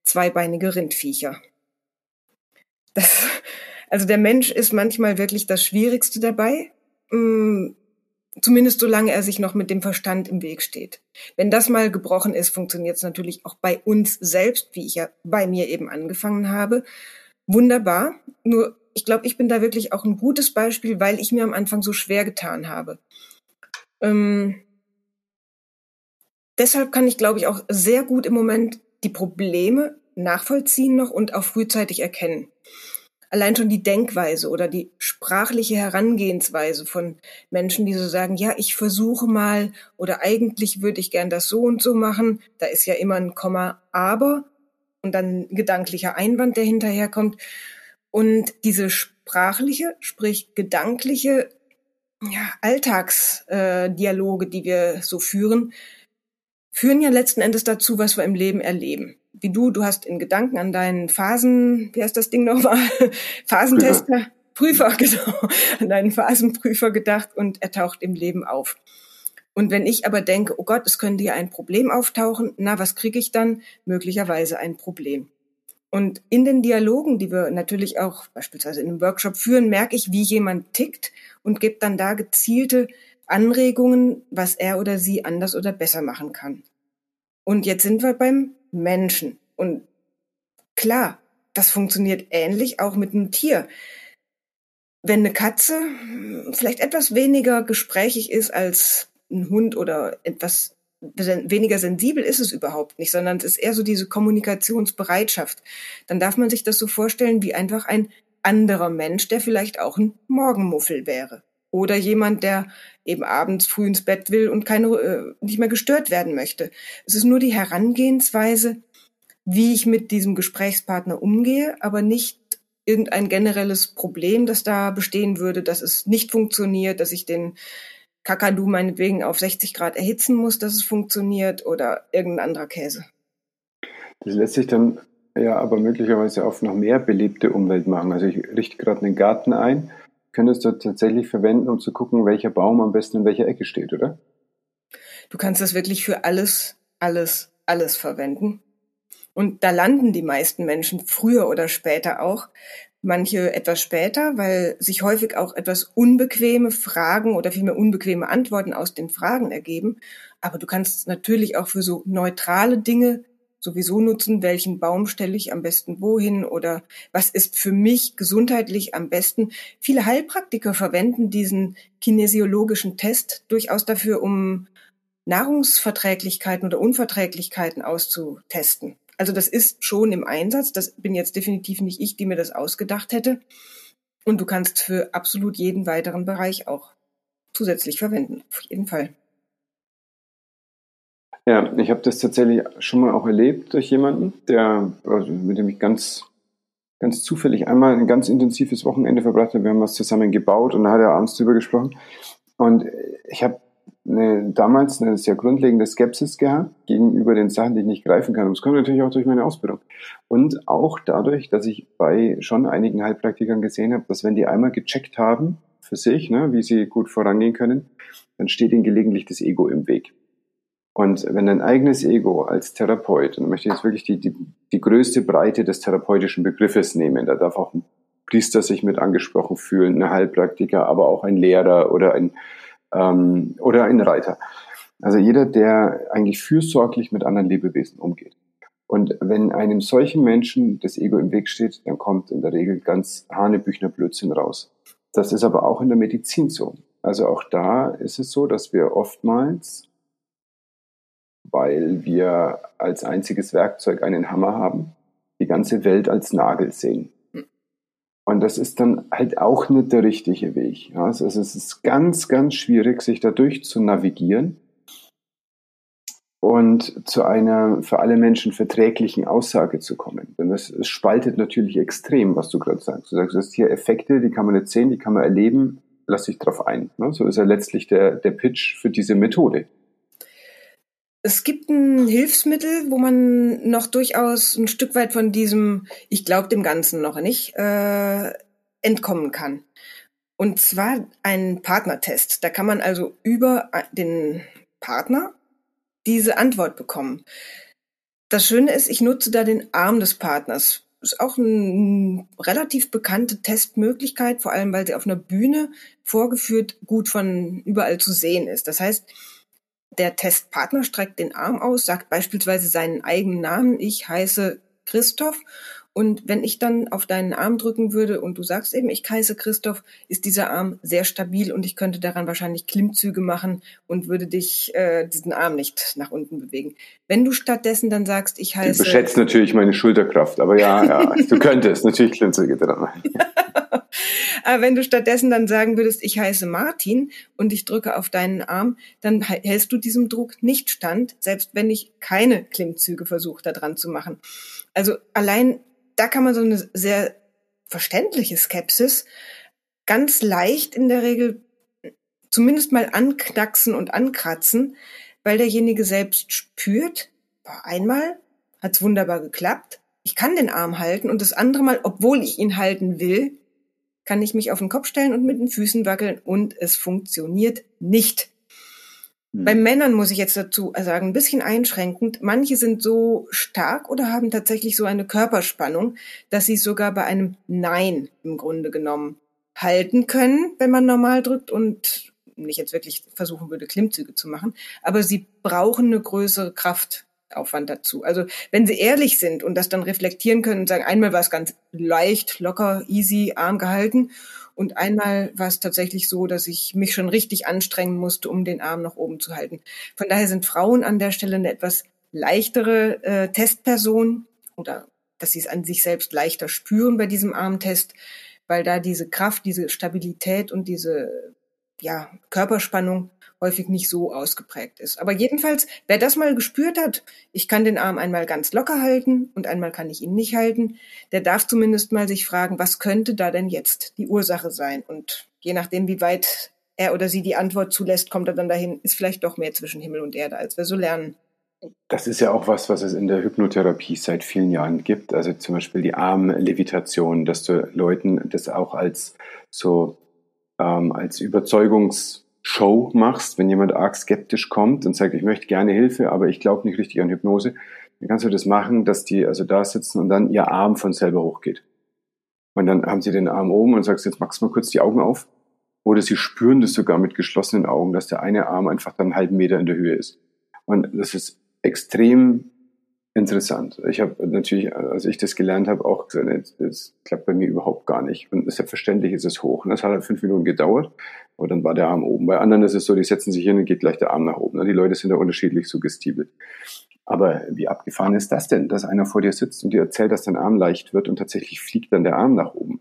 zweibeinige Rindviecher. Das, also der Mensch ist manchmal wirklich das Schwierigste dabei. Mm, Zumindest solange er sich noch mit dem Verstand im Weg steht. Wenn das mal gebrochen ist, funktioniert es natürlich auch bei uns selbst, wie ich ja bei mir eben angefangen habe. Wunderbar. Nur ich glaube, ich bin da wirklich auch ein gutes Beispiel, weil ich mir am Anfang so schwer getan habe. Ähm, deshalb kann ich, glaube ich, auch sehr gut im Moment die Probleme nachvollziehen noch und auch frühzeitig erkennen allein schon die Denkweise oder die sprachliche Herangehensweise von Menschen, die so sagen, ja, ich versuche mal oder eigentlich würde ich gern das so und so machen. Da ist ja immer ein Komma, aber und dann ein gedanklicher Einwand, der hinterherkommt. Und diese sprachliche, sprich gedankliche ja, Alltagsdialoge, äh, die wir so führen, führen ja letzten Endes dazu, was wir im Leben erleben wie du, du hast in Gedanken an deinen Phasen, wie heißt das Ding nochmal? Phasentester, Prüfer, genau, an deinen Phasenprüfer gedacht und er taucht im Leben auf. Und wenn ich aber denke, oh Gott, es könnte hier ein Problem auftauchen, na, was kriege ich dann? Möglicherweise ein Problem. Und in den Dialogen, die wir natürlich auch beispielsweise in einem Workshop führen, merke ich, wie jemand tickt und gebe dann da gezielte Anregungen, was er oder sie anders oder besser machen kann. Und jetzt sind wir beim Menschen. Und klar, das funktioniert ähnlich auch mit einem Tier. Wenn eine Katze vielleicht etwas weniger gesprächig ist als ein Hund oder etwas weniger sensibel ist es überhaupt nicht, sondern es ist eher so diese Kommunikationsbereitschaft. Dann darf man sich das so vorstellen wie einfach ein anderer Mensch, der vielleicht auch ein Morgenmuffel wäre. Oder jemand, der eben abends früh ins Bett will und keine, äh, nicht mehr gestört werden möchte. Es ist nur die Herangehensweise, wie ich mit diesem Gesprächspartner umgehe, aber nicht irgendein generelles Problem, das da bestehen würde, dass es nicht funktioniert, dass ich den Kakadu meinetwegen auf 60 Grad erhitzen muss, dass es funktioniert oder irgendein anderer Käse. Das lässt sich dann ja aber möglicherweise auf noch mehr belebte Umwelt machen. Also ich richte gerade einen Garten ein könntest du tatsächlich verwenden, um zu gucken, welcher Baum am besten in welcher Ecke steht, oder? Du kannst das wirklich für alles, alles, alles verwenden. Und da landen die meisten Menschen früher oder später auch. Manche etwas später, weil sich häufig auch etwas unbequeme Fragen oder vielmehr unbequeme Antworten aus den Fragen ergeben. Aber du kannst natürlich auch für so neutrale Dinge sowieso nutzen, welchen Baum stelle ich am besten wohin oder was ist für mich gesundheitlich am besten. Viele Heilpraktiker verwenden diesen kinesiologischen Test durchaus dafür, um Nahrungsverträglichkeiten oder Unverträglichkeiten auszutesten. Also das ist schon im Einsatz. Das bin jetzt definitiv nicht ich, die mir das ausgedacht hätte. Und du kannst für absolut jeden weiteren Bereich auch zusätzlich verwenden. Auf jeden Fall. Ja, ich habe das tatsächlich schon mal auch erlebt durch jemanden, der, also mit dem ich ganz, ganz zufällig einmal ein ganz intensives Wochenende verbracht habe. Wir haben was zusammen gebaut und da hat er abends drüber gesprochen. Und ich habe eine, damals eine sehr grundlegende Skepsis gehabt gegenüber den Sachen, die ich nicht greifen kann. Und das kommt natürlich auch durch meine Ausbildung. Und auch dadurch, dass ich bei schon einigen Heilpraktikern gesehen habe, dass wenn die einmal gecheckt haben für sich, ne, wie sie gut vorangehen können, dann steht ihnen gelegentlich das Ego im Weg. Und wenn dein eigenes Ego als Therapeut, und möchte ich jetzt wirklich die, die, die größte Breite des therapeutischen Begriffes nehmen, da darf auch ein Priester sich mit angesprochen fühlen, ein Heilpraktiker, aber auch ein Lehrer oder ein, ähm, oder ein Reiter. Also jeder, der eigentlich fürsorglich mit anderen Lebewesen umgeht. Und wenn einem solchen Menschen das Ego im Weg steht, dann kommt in der Regel ganz Hanebüchner Blödsinn raus. Das ist aber auch in der Medizin so. Also auch da ist es so, dass wir oftmals weil wir als einziges Werkzeug einen Hammer haben, die ganze Welt als Nagel sehen. Und das ist dann halt auch nicht der richtige Weg. Also es ist ganz, ganz schwierig, sich dadurch zu navigieren und zu einer für alle Menschen verträglichen Aussage zu kommen. Denn es, spaltet natürlich extrem, was du gerade sagst. Du sagst, es hier Effekte, die kann man nicht sehen, die kann man erleben, lass dich drauf ein. So ist ja letztlich der, der Pitch für diese Methode. Es gibt ein Hilfsmittel, wo man noch durchaus ein Stück weit von diesem, ich glaube dem Ganzen noch nicht, äh, entkommen kann. Und zwar ein Partnertest. Da kann man also über den Partner diese Antwort bekommen. Das Schöne ist, ich nutze da den Arm des Partners. Ist auch eine relativ bekannte Testmöglichkeit, vor allem weil sie auf einer Bühne vorgeführt gut von überall zu sehen ist. Das heißt, der Testpartner streckt den Arm aus, sagt beispielsweise seinen eigenen Namen, ich heiße Christoph. Und wenn ich dann auf deinen Arm drücken würde und du sagst eben, ich heiße Christoph, ist dieser Arm sehr stabil und ich könnte daran wahrscheinlich Klimmzüge machen und würde dich äh, diesen Arm nicht nach unten bewegen. Wenn du stattdessen dann sagst, ich heiße. Du beschätzt natürlich meine Schulterkraft, aber ja, ja, du könntest natürlich Klimmzüge dran machen. Aber wenn du stattdessen dann sagen würdest, ich heiße Martin und ich drücke auf deinen Arm, dann hältst du diesem Druck nicht stand, selbst wenn ich keine Klimmzüge versuche, da dran zu machen. Also allein da kann man so eine sehr verständliche Skepsis ganz leicht in der Regel zumindest mal anknacksen und ankratzen, weil derjenige selbst spürt, boah, einmal hat's wunderbar geklappt, ich kann den Arm halten und das andere Mal, obwohl ich ihn halten will, kann ich mich auf den Kopf stellen und mit den Füßen wackeln und es funktioniert nicht. Hm. Bei Männern muss ich jetzt dazu sagen, ein bisschen einschränkend. Manche sind so stark oder haben tatsächlich so eine Körperspannung, dass sie sogar bei einem Nein im Grunde genommen halten können, wenn man normal drückt und nicht jetzt wirklich versuchen würde, Klimmzüge zu machen. Aber sie brauchen eine größere Kraft Aufwand dazu. Also wenn sie ehrlich sind und das dann reflektieren können und sagen, einmal war es ganz leicht, locker, easy, arm gehalten und einmal war es tatsächlich so, dass ich mich schon richtig anstrengen musste, um den Arm nach oben zu halten. Von daher sind Frauen an der Stelle eine etwas leichtere äh, Testperson oder dass sie es an sich selbst leichter spüren bei diesem Armtest, weil da diese Kraft, diese Stabilität und diese ja, Körperspannung häufig nicht so ausgeprägt ist. Aber jedenfalls, wer das mal gespürt hat, ich kann den Arm einmal ganz locker halten und einmal kann ich ihn nicht halten, der darf zumindest mal sich fragen, was könnte da denn jetzt die Ursache sein? Und je nachdem, wie weit er oder sie die Antwort zulässt, kommt er dann dahin, ist vielleicht doch mehr zwischen Himmel und Erde, als wir so lernen. Das ist ja auch was, was es in der Hypnotherapie seit vielen Jahren gibt. Also zum Beispiel die Armlevitation, dass du Leuten das auch als so ähm, als Überzeugungs Show machst, wenn jemand arg skeptisch kommt und sagt, ich möchte gerne Hilfe, aber ich glaube nicht richtig an Hypnose, dann kannst du das machen, dass die also da sitzen und dann ihr Arm von selber hochgeht. Und dann haben sie den Arm oben und sagst, jetzt machst du mal kurz die Augen auf. Oder sie spüren das sogar mit geschlossenen Augen, dass der eine Arm einfach dann einen halben Meter in der Höhe ist. Und das ist extrem Interessant. Ich habe natürlich, als ich das gelernt habe, auch gesagt, das klappt bei mir überhaupt gar nicht. Und selbstverständlich ist es hoch. Und das hat halt fünf Minuten gedauert, aber dann war der Arm oben. Bei anderen ist es so, die setzen sich hin und geht gleich der Arm nach oben. Die Leute sind da unterschiedlich suggestibel. Aber wie abgefahren ist das denn, dass einer vor dir sitzt und dir erzählt, dass dein Arm leicht wird und tatsächlich fliegt dann der Arm nach oben?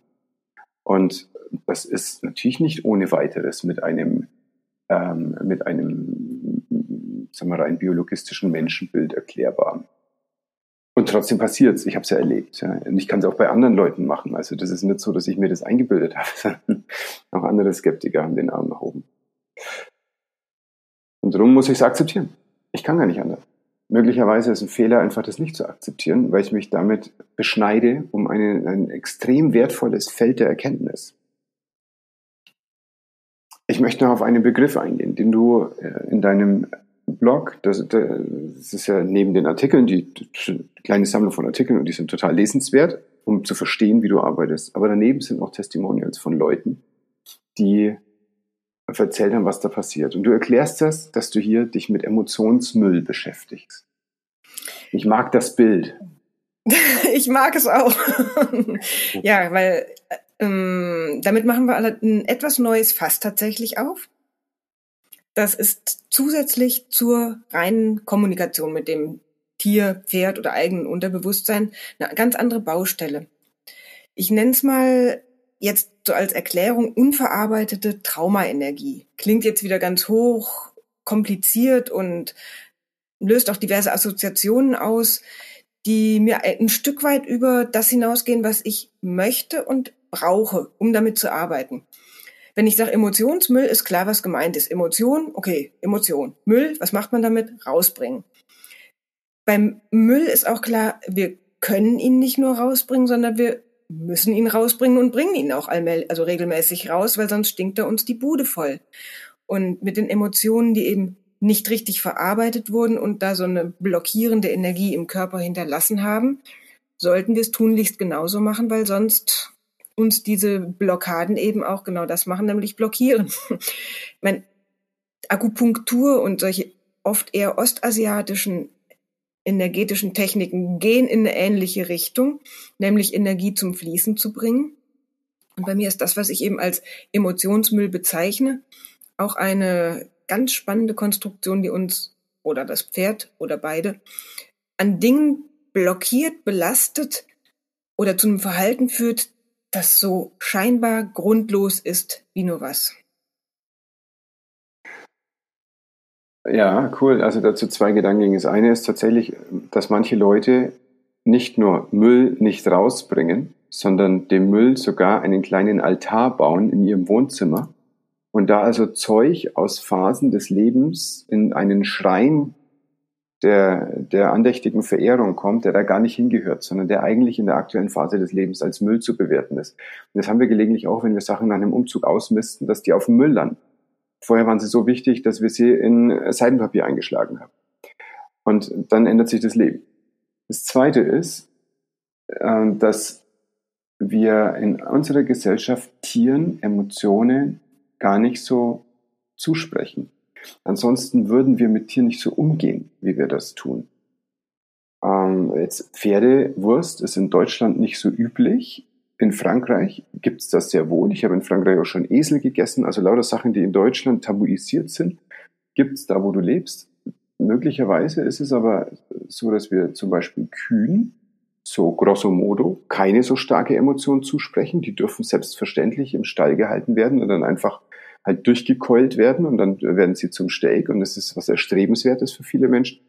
Und das ist natürlich nicht ohne weiteres mit einem, ähm, mit einem, sagen wir rein biologistischen Menschenbild erklärbar. Und trotzdem passiert's. Ich habe es ja erlebt. Ja. Und ich kann es auch bei anderen Leuten machen. Also das ist nicht so, dass ich mir das eingebildet habe. auch andere Skeptiker haben den Arm nach oben. Und darum muss ich es akzeptieren. Ich kann gar nicht anders. Möglicherweise ist ein Fehler, einfach das nicht zu akzeptieren, weil ich mich damit beschneide um eine, ein extrem wertvolles Feld der Erkenntnis. Ich möchte noch auf einen Begriff eingehen, den du äh, in deinem Blog, das, das ist ja neben den Artikeln, die, die kleine Sammlung von Artikeln und die sind total lesenswert, um zu verstehen, wie du arbeitest. Aber daneben sind auch Testimonials von Leuten, die erzählt haben, was da passiert. Und du erklärst das, dass du hier dich mit Emotionsmüll beschäftigst. Ich mag das Bild. ich mag es auch. ja, weil ähm, damit machen wir ein etwas neues Fass tatsächlich auf. Das ist zusätzlich zur reinen Kommunikation mit dem Tier, Pferd oder eigenen Unterbewusstsein eine ganz andere Baustelle. Ich nenne es mal jetzt so als Erklärung unverarbeitete Traumaenergie. Klingt jetzt wieder ganz hoch, kompliziert und löst auch diverse Assoziationen aus, die mir ein Stück weit über das hinausgehen, was ich möchte und brauche, um damit zu arbeiten. Wenn ich sage Emotionsmüll, ist klar, was gemeint ist. Emotion, okay, Emotion. Müll, was macht man damit? Rausbringen. Beim Müll ist auch klar, wir können ihn nicht nur rausbringen, sondern wir müssen ihn rausbringen und bringen ihn auch allmähl, also regelmäßig raus, weil sonst stinkt er uns die Bude voll. Und mit den Emotionen, die eben nicht richtig verarbeitet wurden und da so eine blockierende Energie im Körper hinterlassen haben, sollten wir es tunlichst genauso machen, weil sonst uns diese Blockaden eben auch genau das machen, nämlich blockieren. ich meine, Akupunktur und solche oft eher ostasiatischen energetischen Techniken gehen in eine ähnliche Richtung, nämlich Energie zum Fließen zu bringen. Und bei mir ist das, was ich eben als Emotionsmüll bezeichne, auch eine ganz spannende Konstruktion, die uns oder das Pferd oder beide an Dingen blockiert, belastet oder zu einem Verhalten führt, das so scheinbar grundlos ist wie nur was. Ja, cool. Also dazu zwei Gedanken. Das eine ist tatsächlich, dass manche Leute nicht nur Müll nicht rausbringen, sondern dem Müll sogar einen kleinen Altar bauen in ihrem Wohnzimmer und da also Zeug aus Phasen des Lebens in einen Schrein der, der andächtigen Verehrung kommt, der da gar nicht hingehört, sondern der eigentlich in der aktuellen Phase des Lebens als Müll zu bewerten ist. Und das haben wir gelegentlich auch, wenn wir Sachen nach einem Umzug ausmisten, dass die auf dem Müll landen. Vorher waren sie so wichtig, dass wir sie in Seidenpapier eingeschlagen haben. Und dann ändert sich das Leben. Das Zweite ist, äh, dass wir in unserer Gesellschaft Tieren Emotionen gar nicht so zusprechen. Ansonsten würden wir mit Tieren nicht so umgehen, wie wir das tun. Ähm, jetzt Pferdewurst ist in Deutschland nicht so üblich. In Frankreich gibt es das sehr wohl. Ich habe in Frankreich auch schon Esel gegessen. Also lauter Sachen, die in Deutschland tabuisiert sind, gibt es da, wo du lebst. Möglicherweise ist es aber so, dass wir zum Beispiel Kühen so grosso modo keine so starke Emotion zusprechen. Die dürfen selbstverständlich im Stall gehalten werden und dann einfach halt durchgekeult werden und dann werden sie zum Steak und das ist was Erstrebenswertes für viele Menschen.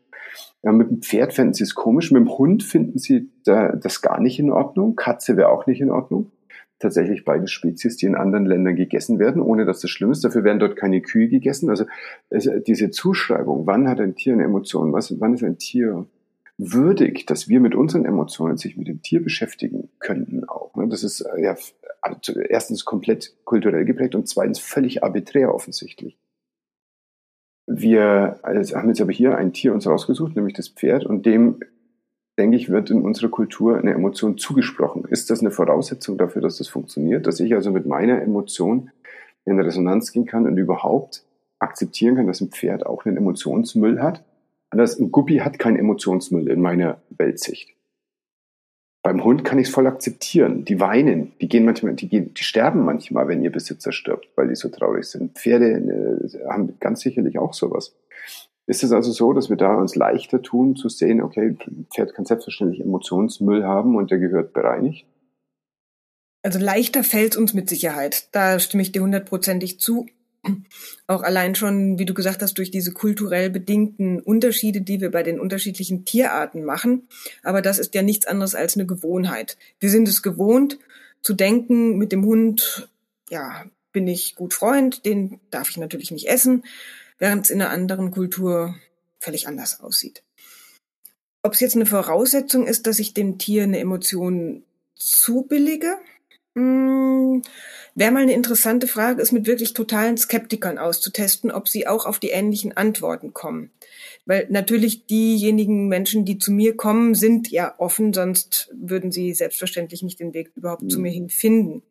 Ja, mit dem Pferd fänden sie es komisch, mit dem Hund finden sie da, das gar nicht in Ordnung, Katze wäre auch nicht in Ordnung. Tatsächlich beide Spezies, die in anderen Ländern gegessen werden, ohne dass das schlimm ist. Dafür werden dort keine Kühe gegessen. Also diese Zuschreibung, wann hat ein Tier eine Emotion, was, wann ist ein Tier würdig, dass wir mit unseren Emotionen sich mit dem Tier beschäftigen könnten auch. Ne? Das ist äh, ja also erstens komplett kulturell geprägt und zweitens völlig arbiträr offensichtlich. Wir also haben jetzt aber hier ein Tier uns rausgesucht, nämlich das Pferd, und dem, denke ich, wird in unserer Kultur eine Emotion zugesprochen. Ist das eine Voraussetzung dafür, dass das funktioniert? Dass ich also mit meiner Emotion in Resonanz gehen kann und überhaupt akzeptieren kann, dass ein Pferd auch einen Emotionsmüll hat? Anders, ein Guppi hat keinen Emotionsmüll in meiner Weltsicht. Beim Hund kann ich es voll akzeptieren. Die weinen, die gehen manchmal, die, gehen, die sterben manchmal, wenn ihr Besitzer stirbt, weil die so traurig sind. Pferde äh, haben ganz sicherlich auch sowas. Ist es also so, dass wir da uns leichter tun zu sehen, okay, ein Pferd kann selbstverständlich Emotionsmüll haben und der gehört bereinigt? Also leichter fällt uns mit Sicherheit. Da stimme ich dir hundertprozentig zu. Auch allein schon, wie du gesagt hast, durch diese kulturell bedingten Unterschiede, die wir bei den unterschiedlichen Tierarten machen. Aber das ist ja nichts anderes als eine Gewohnheit. Wir sind es gewohnt zu denken, mit dem Hund, ja, bin ich gut Freund, den darf ich natürlich nicht essen, während es in einer anderen Kultur völlig anders aussieht. Ob es jetzt eine Voraussetzung ist, dass ich dem Tier eine Emotion zubillige, hm, Wäre mal eine interessante Frage, ist mit wirklich totalen Skeptikern auszutesten, ob sie auch auf die ähnlichen Antworten kommen. Weil natürlich diejenigen Menschen, die zu mir kommen, sind ja offen, sonst würden sie selbstverständlich nicht den Weg überhaupt mhm. zu mir hin finden.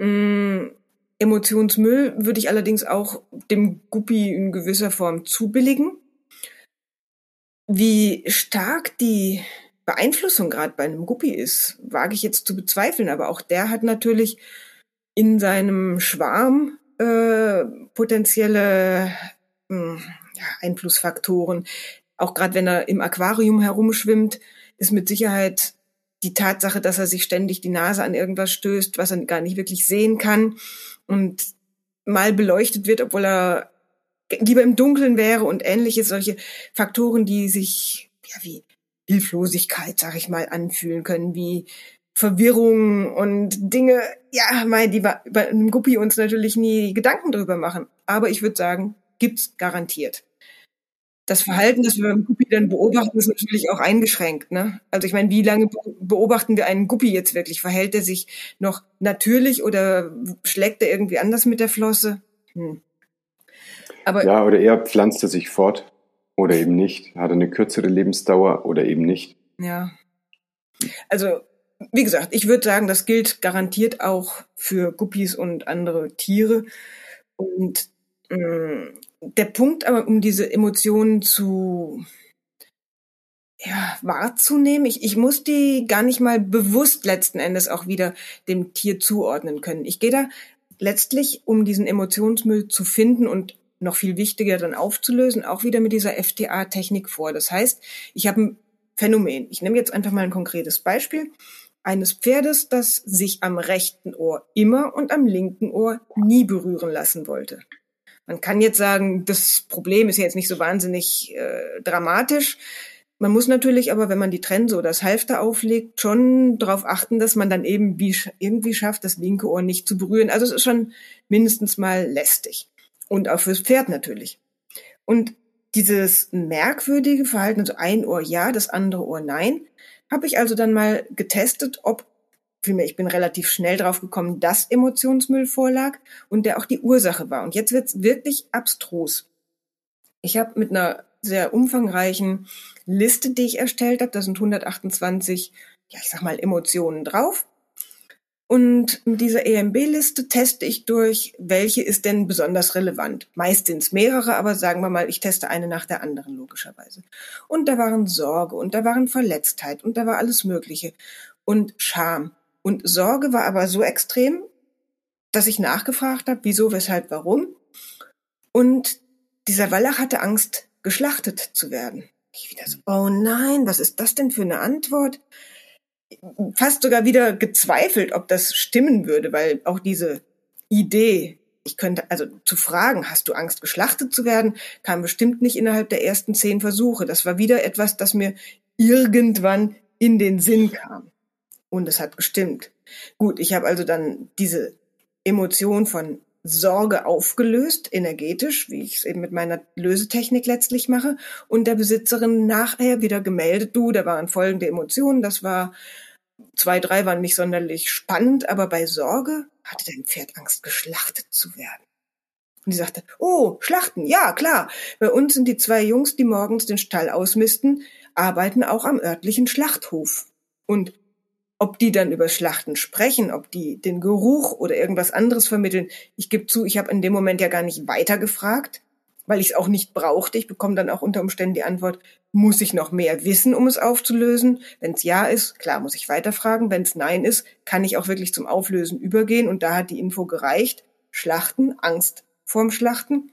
Ähm, Emotionsmüll würde ich allerdings auch dem Guppi in gewisser Form zubilligen. Wie stark die Beeinflussung gerade bei einem Guppi ist, wage ich jetzt zu bezweifeln. Aber auch der hat natürlich in seinem Schwarm äh, potenzielle mh, hm, ja, Einflussfaktoren. Auch gerade wenn er im Aquarium herumschwimmt, ist mit Sicherheit die Tatsache, dass er sich ständig die Nase an irgendwas stößt, was er gar nicht wirklich sehen kann und mal beleuchtet wird, obwohl er lieber im Dunkeln wäre und ähnliche solche Faktoren, die sich ja wie Hilflosigkeit, sag ich mal, anfühlen können, wie Verwirrung und Dinge, ja, mein, die bei einem Guppi uns natürlich nie Gedanken drüber machen. Aber ich würde sagen, gibt's garantiert. Das Verhalten, das wir beim Guppi dann beobachten, ist natürlich auch eingeschränkt. Ne? Also ich meine, wie lange beobachten wir einen Guppi jetzt wirklich? Verhält er sich noch natürlich oder schlägt er irgendwie anders mit der Flosse? Hm. Aber ja, oder er pflanzt er sich fort oder eben nicht. Hat eine kürzere Lebensdauer oder eben nicht. Ja. Also wie gesagt, ich würde sagen, das gilt garantiert auch für Guppies und andere Tiere. Und äh, der Punkt aber, um diese Emotionen zu ja, wahrzunehmen, ich, ich muss die gar nicht mal bewusst letzten Endes auch wieder dem Tier zuordnen können. Ich gehe da letztlich, um diesen Emotionsmüll zu finden und noch viel wichtiger dann aufzulösen, auch wieder mit dieser FTA-Technik vor. Das heißt, ich habe ein Phänomen. Ich nehme jetzt einfach mal ein konkretes Beispiel eines Pferdes, das sich am rechten Ohr immer und am linken Ohr nie berühren lassen wollte. Man kann jetzt sagen, das Problem ist jetzt nicht so wahnsinnig äh, dramatisch. Man muss natürlich aber, wenn man die Trense oder das Halfter auflegt, schon darauf achten, dass man dann eben wie, irgendwie schafft, das linke Ohr nicht zu berühren. Also es ist schon mindestens mal lästig. Und auch fürs Pferd natürlich. Und dieses merkwürdige Verhalten, also ein Ohr ja, das andere Ohr nein, habe ich also dann mal getestet, ob, vielmehr, ich bin relativ schnell drauf gekommen, dass Emotionsmüll vorlag und der auch die Ursache war. Und jetzt wird's wirklich abstrus. Ich habe mit einer sehr umfangreichen Liste, die ich erstellt habe, da sind 128, ja, ich sag mal, Emotionen drauf. Und mit dieser EMB-Liste teste ich durch, welche ist denn besonders relevant. Meist sind es mehrere, aber sagen wir mal, ich teste eine nach der anderen logischerweise. Und da waren Sorge und da waren Verletztheit und da war alles Mögliche. Und Scham. Und Sorge war aber so extrem, dass ich nachgefragt habe, wieso, weshalb, warum. Und dieser Wallach hatte Angst, geschlachtet zu werden. Ich wieder so, oh nein, was ist das denn für eine Antwort? Fast sogar wieder gezweifelt, ob das stimmen würde, weil auch diese Idee, ich könnte, also zu fragen, hast du Angst, geschlachtet zu werden, kam bestimmt nicht innerhalb der ersten zehn Versuche. Das war wieder etwas, das mir irgendwann in den Sinn kam. Und es hat gestimmt. Gut, ich habe also dann diese Emotion von Sorge aufgelöst, energetisch, wie ich es eben mit meiner Lösetechnik letztlich mache, und der Besitzerin nachher wieder gemeldet, du, da waren folgende Emotionen, das war zwei, drei waren nicht sonderlich spannend, aber bei Sorge hatte dein Pferd Angst, geschlachtet zu werden. Und die sagte, oh, Schlachten, ja, klar. Bei uns sind die zwei Jungs, die morgens den Stall ausmisten, arbeiten auch am örtlichen Schlachthof. Und ob die dann über Schlachten sprechen, ob die den Geruch oder irgendwas anderes vermitteln, ich gebe zu, ich habe in dem Moment ja gar nicht weiter gefragt. Weil ich es auch nicht brauchte. Ich bekomme dann auch unter Umständen die Antwort, muss ich noch mehr wissen, um es aufzulösen? Wenn es ja ist, klar, muss ich weiterfragen. Wenn es nein ist, kann ich auch wirklich zum Auflösen übergehen. Und da hat die Info gereicht. Schlachten, Angst vorm Schlachten.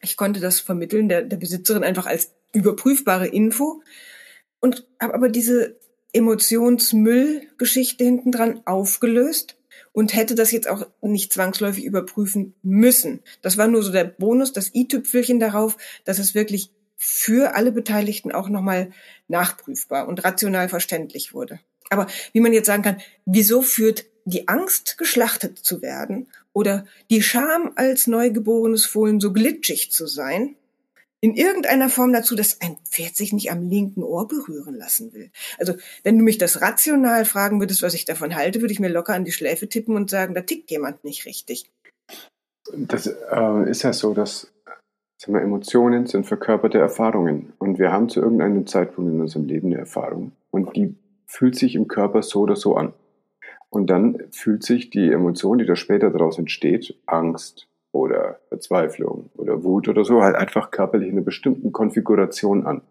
Ich konnte das vermitteln der, der Besitzerin einfach als überprüfbare Info und habe aber diese Emotionsmüllgeschichte hinten dran aufgelöst und hätte das jetzt auch nicht zwangsläufig überprüfen müssen. Das war nur so der Bonus, das i-Tüpfelchen darauf, dass es wirklich für alle Beteiligten auch nochmal nachprüfbar und rational verständlich wurde. Aber wie man jetzt sagen kann, wieso führt die Angst, geschlachtet zu werden oder die Scham als neugeborenes Fohlen so glitschig zu sein, in irgendeiner Form dazu, dass ein Pferd sich nicht am linken Ohr berühren lassen will. Also wenn du mich das rational fragen würdest, was ich davon halte, würde ich mir locker an die Schläfe tippen und sagen, da tickt jemand nicht richtig. Das äh, ist ja so, dass sagen wir, Emotionen sind verkörperte Erfahrungen und wir haben zu irgendeinem Zeitpunkt in unserem Leben eine Erfahrung und die fühlt sich im Körper so oder so an. Und dann fühlt sich die Emotion, die da später daraus entsteht, Angst, oder Verzweiflung oder Wut oder so, halt einfach körperlich in einer bestimmten Konfiguration an.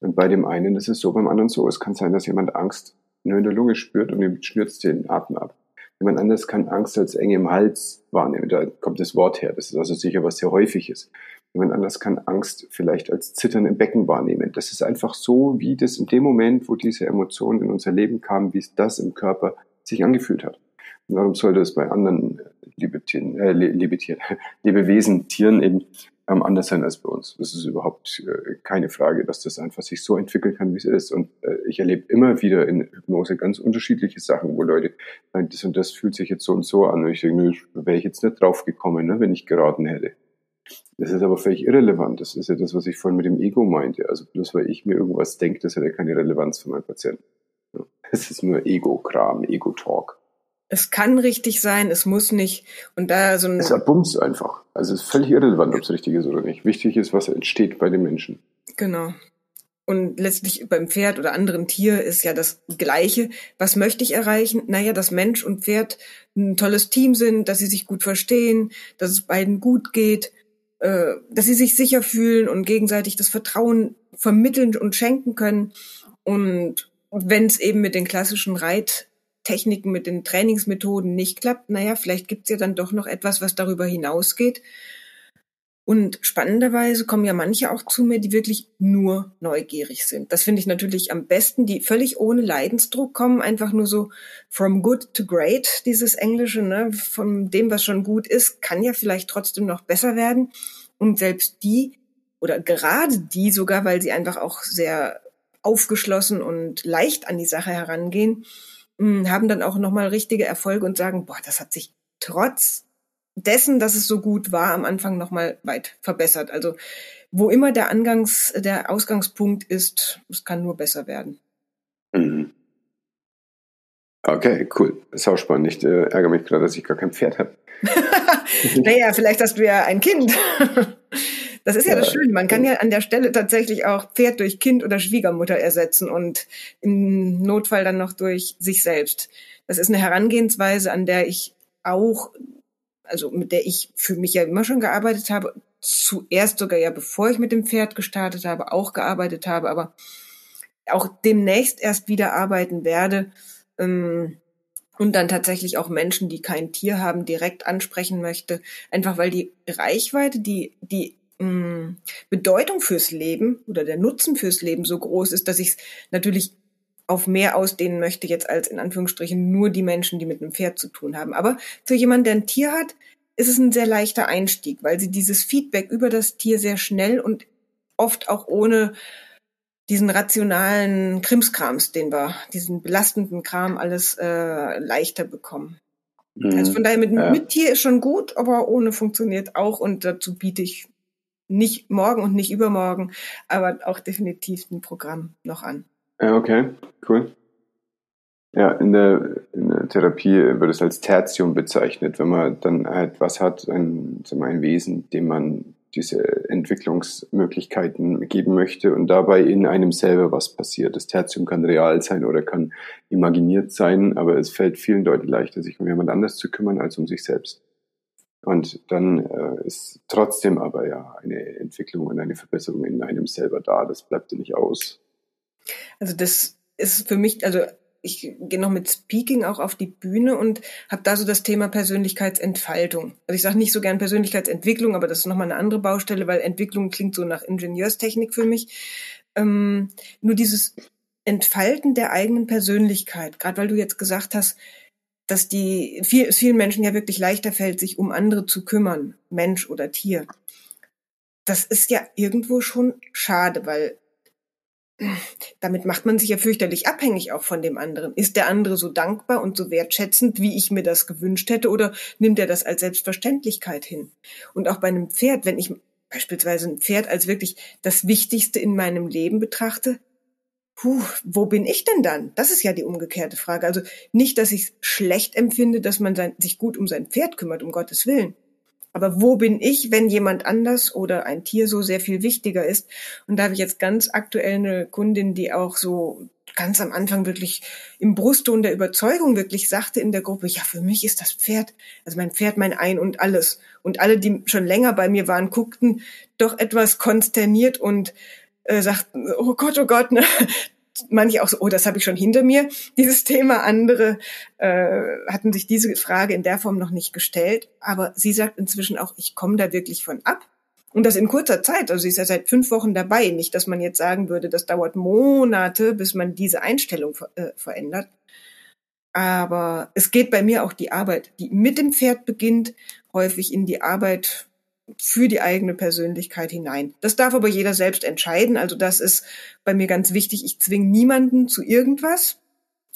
Und bei dem einen ist es so, beim anderen so. Es kann sein, dass jemand Angst nur in der Lunge spürt und ihm schnürzt den Atem ab. Jemand anderes kann Angst als Enge im Hals wahrnehmen. Da kommt das Wort her. Das ist also sicher was sehr häufig ist. Jemand anders kann Angst vielleicht als Zittern im Becken wahrnehmen. Das ist einfach so, wie das in dem Moment, wo diese Emotion in unser Leben kam, wie es das im Körper sich angefühlt hat. Und warum sollte es bei anderen Liebetieren, äh, Liebetieren, Lebewesen, Tieren eben ähm, anders sein als bei uns. Das ist überhaupt äh, keine Frage, dass das einfach sich so entwickeln kann, wie es ist. Und äh, ich erlebe immer wieder in Hypnose ganz unterschiedliche Sachen, wo Leute sagen, das und das fühlt sich jetzt so und so an. Und ich denke, wäre ich jetzt nicht drauf gekommen, ne, wenn ich geraten hätte. Das ist aber völlig irrelevant. Das ist ja das, was ich vorhin mit dem Ego meinte. Also bloß weil ich mir irgendwas denke, das hat ja keine Relevanz für meinen Patienten. Es ist nur Ego-Kram, Ego-Talk es kann richtig sein, es muss nicht. Und da so ein. Es erbumst einfach. Also es ist völlig irrelevant, ob es richtig ist oder nicht. Wichtig ist, was entsteht bei den Menschen. Genau. Und letztlich beim Pferd oder anderen Tier ist ja das Gleiche. Was möchte ich erreichen? Naja, dass Mensch und Pferd ein tolles Team sind, dass sie sich gut verstehen, dass es beiden gut geht, äh, dass sie sich sicher fühlen und gegenseitig das Vertrauen vermitteln und schenken können. Und wenn es eben mit den klassischen Reit Techniken, mit den Trainingsmethoden nicht klappt, naja, vielleicht gibt's ja dann doch noch etwas, was darüber hinausgeht. Und spannenderweise kommen ja manche auch zu mir, die wirklich nur neugierig sind. Das finde ich natürlich am besten, die völlig ohne Leidensdruck kommen, einfach nur so from good to great, dieses Englische, ne? von dem, was schon gut ist, kann ja vielleicht trotzdem noch besser werden. Und selbst die, oder gerade die sogar, weil sie einfach auch sehr aufgeschlossen und leicht an die Sache herangehen, haben dann auch nochmal richtige Erfolge und sagen, boah, das hat sich trotz dessen, dass es so gut war, am Anfang nochmal weit verbessert. Also wo immer der Angangs, der Ausgangspunkt ist, es kann nur besser werden. Mhm. Okay, cool. Das ist auch spannend. Ich äh, ärgere mich gerade, dass ich gar kein Pferd habe. naja, vielleicht hast du ja ein Kind. Das ist ja, ja das Schöne. Man kann ja an der Stelle tatsächlich auch Pferd durch Kind oder Schwiegermutter ersetzen und im Notfall dann noch durch sich selbst. Das ist eine Herangehensweise, an der ich auch, also mit der ich für mich ja immer schon gearbeitet habe, zuerst sogar ja bevor ich mit dem Pferd gestartet habe, auch gearbeitet habe, aber auch demnächst erst wieder arbeiten werde. Ähm, und dann tatsächlich auch Menschen, die kein Tier haben, direkt ansprechen möchte, einfach weil die Reichweite, die, die mh, Bedeutung fürs Leben oder der Nutzen fürs Leben so groß ist, dass ich es natürlich auf mehr ausdehnen möchte jetzt als in Anführungsstrichen nur die Menschen, die mit einem Pferd zu tun haben. Aber für jemanden, der ein Tier hat, ist es ein sehr leichter Einstieg, weil sie dieses Feedback über das Tier sehr schnell und oft auch ohne diesen rationalen Krimskrams, den wir, diesen belastenden Kram alles äh, leichter bekommen. Mhm. Also von daher mit, ja. mit Tier ist schon gut, aber ohne funktioniert auch und dazu biete ich nicht morgen und nicht übermorgen, aber auch definitiv ein Programm noch an. Okay, cool. Ja, in der, in der Therapie wird es als Tertium bezeichnet, wenn man dann halt was hat, ein, ein Wesen, dem man diese Entwicklungsmöglichkeiten geben möchte und dabei in einem selber was passiert. Das Tertium kann real sein oder kann imaginiert sein, aber es fällt vielen Leuten leichter, sich um jemand anders zu kümmern als um sich selbst. Und dann äh, ist trotzdem aber ja eine Entwicklung und eine Verbesserung in einem selber da. Das bleibt ja nicht aus. Also das ist für mich, also ich gehe noch mit Speaking auch auf die Bühne und habe da so das Thema Persönlichkeitsentfaltung. Also ich sage nicht so gern Persönlichkeitsentwicklung, aber das ist nochmal eine andere Baustelle, weil Entwicklung klingt so nach Ingenieurstechnik für mich. Ähm, nur dieses Entfalten der eigenen Persönlichkeit, gerade weil du jetzt gesagt hast, dass die viel, vielen Menschen ja wirklich leichter fällt, sich um andere zu kümmern, Mensch oder Tier. Das ist ja irgendwo schon schade, weil damit macht man sich ja fürchterlich abhängig auch von dem anderen. Ist der andere so dankbar und so wertschätzend, wie ich mir das gewünscht hätte, oder nimmt er das als Selbstverständlichkeit hin? Und auch bei einem Pferd, wenn ich beispielsweise ein Pferd als wirklich das Wichtigste in meinem Leben betrachte, puh, wo bin ich denn dann? Das ist ja die umgekehrte Frage. Also nicht, dass ich es schlecht empfinde, dass man sein, sich gut um sein Pferd kümmert, um Gottes Willen. Aber wo bin ich, wenn jemand anders oder ein Tier so sehr viel wichtiger ist? Und da habe ich jetzt ganz aktuell eine Kundin, die auch so ganz am Anfang wirklich im Brustton der Überzeugung wirklich sagte in der Gruppe, ja, für mich ist das Pferd, also mein Pferd mein Ein und alles. Und alle, die schon länger bei mir waren, guckten doch etwas konsterniert und äh, sagten, oh Gott, oh Gott, ne? manche auch so, oh, das habe ich schon hinter mir, dieses Thema. Andere äh, hatten sich diese Frage in der Form noch nicht gestellt. Aber sie sagt inzwischen auch, ich komme da wirklich von ab. Und das in kurzer Zeit. Also sie ist ja seit fünf Wochen dabei. Nicht, dass man jetzt sagen würde, das dauert Monate, bis man diese Einstellung ver äh, verändert. Aber es geht bei mir auch die Arbeit, die mit dem Pferd beginnt, häufig in die Arbeit für die eigene Persönlichkeit hinein. Das darf aber jeder selbst entscheiden. Also das ist bei mir ganz wichtig. Ich zwinge niemanden zu irgendwas,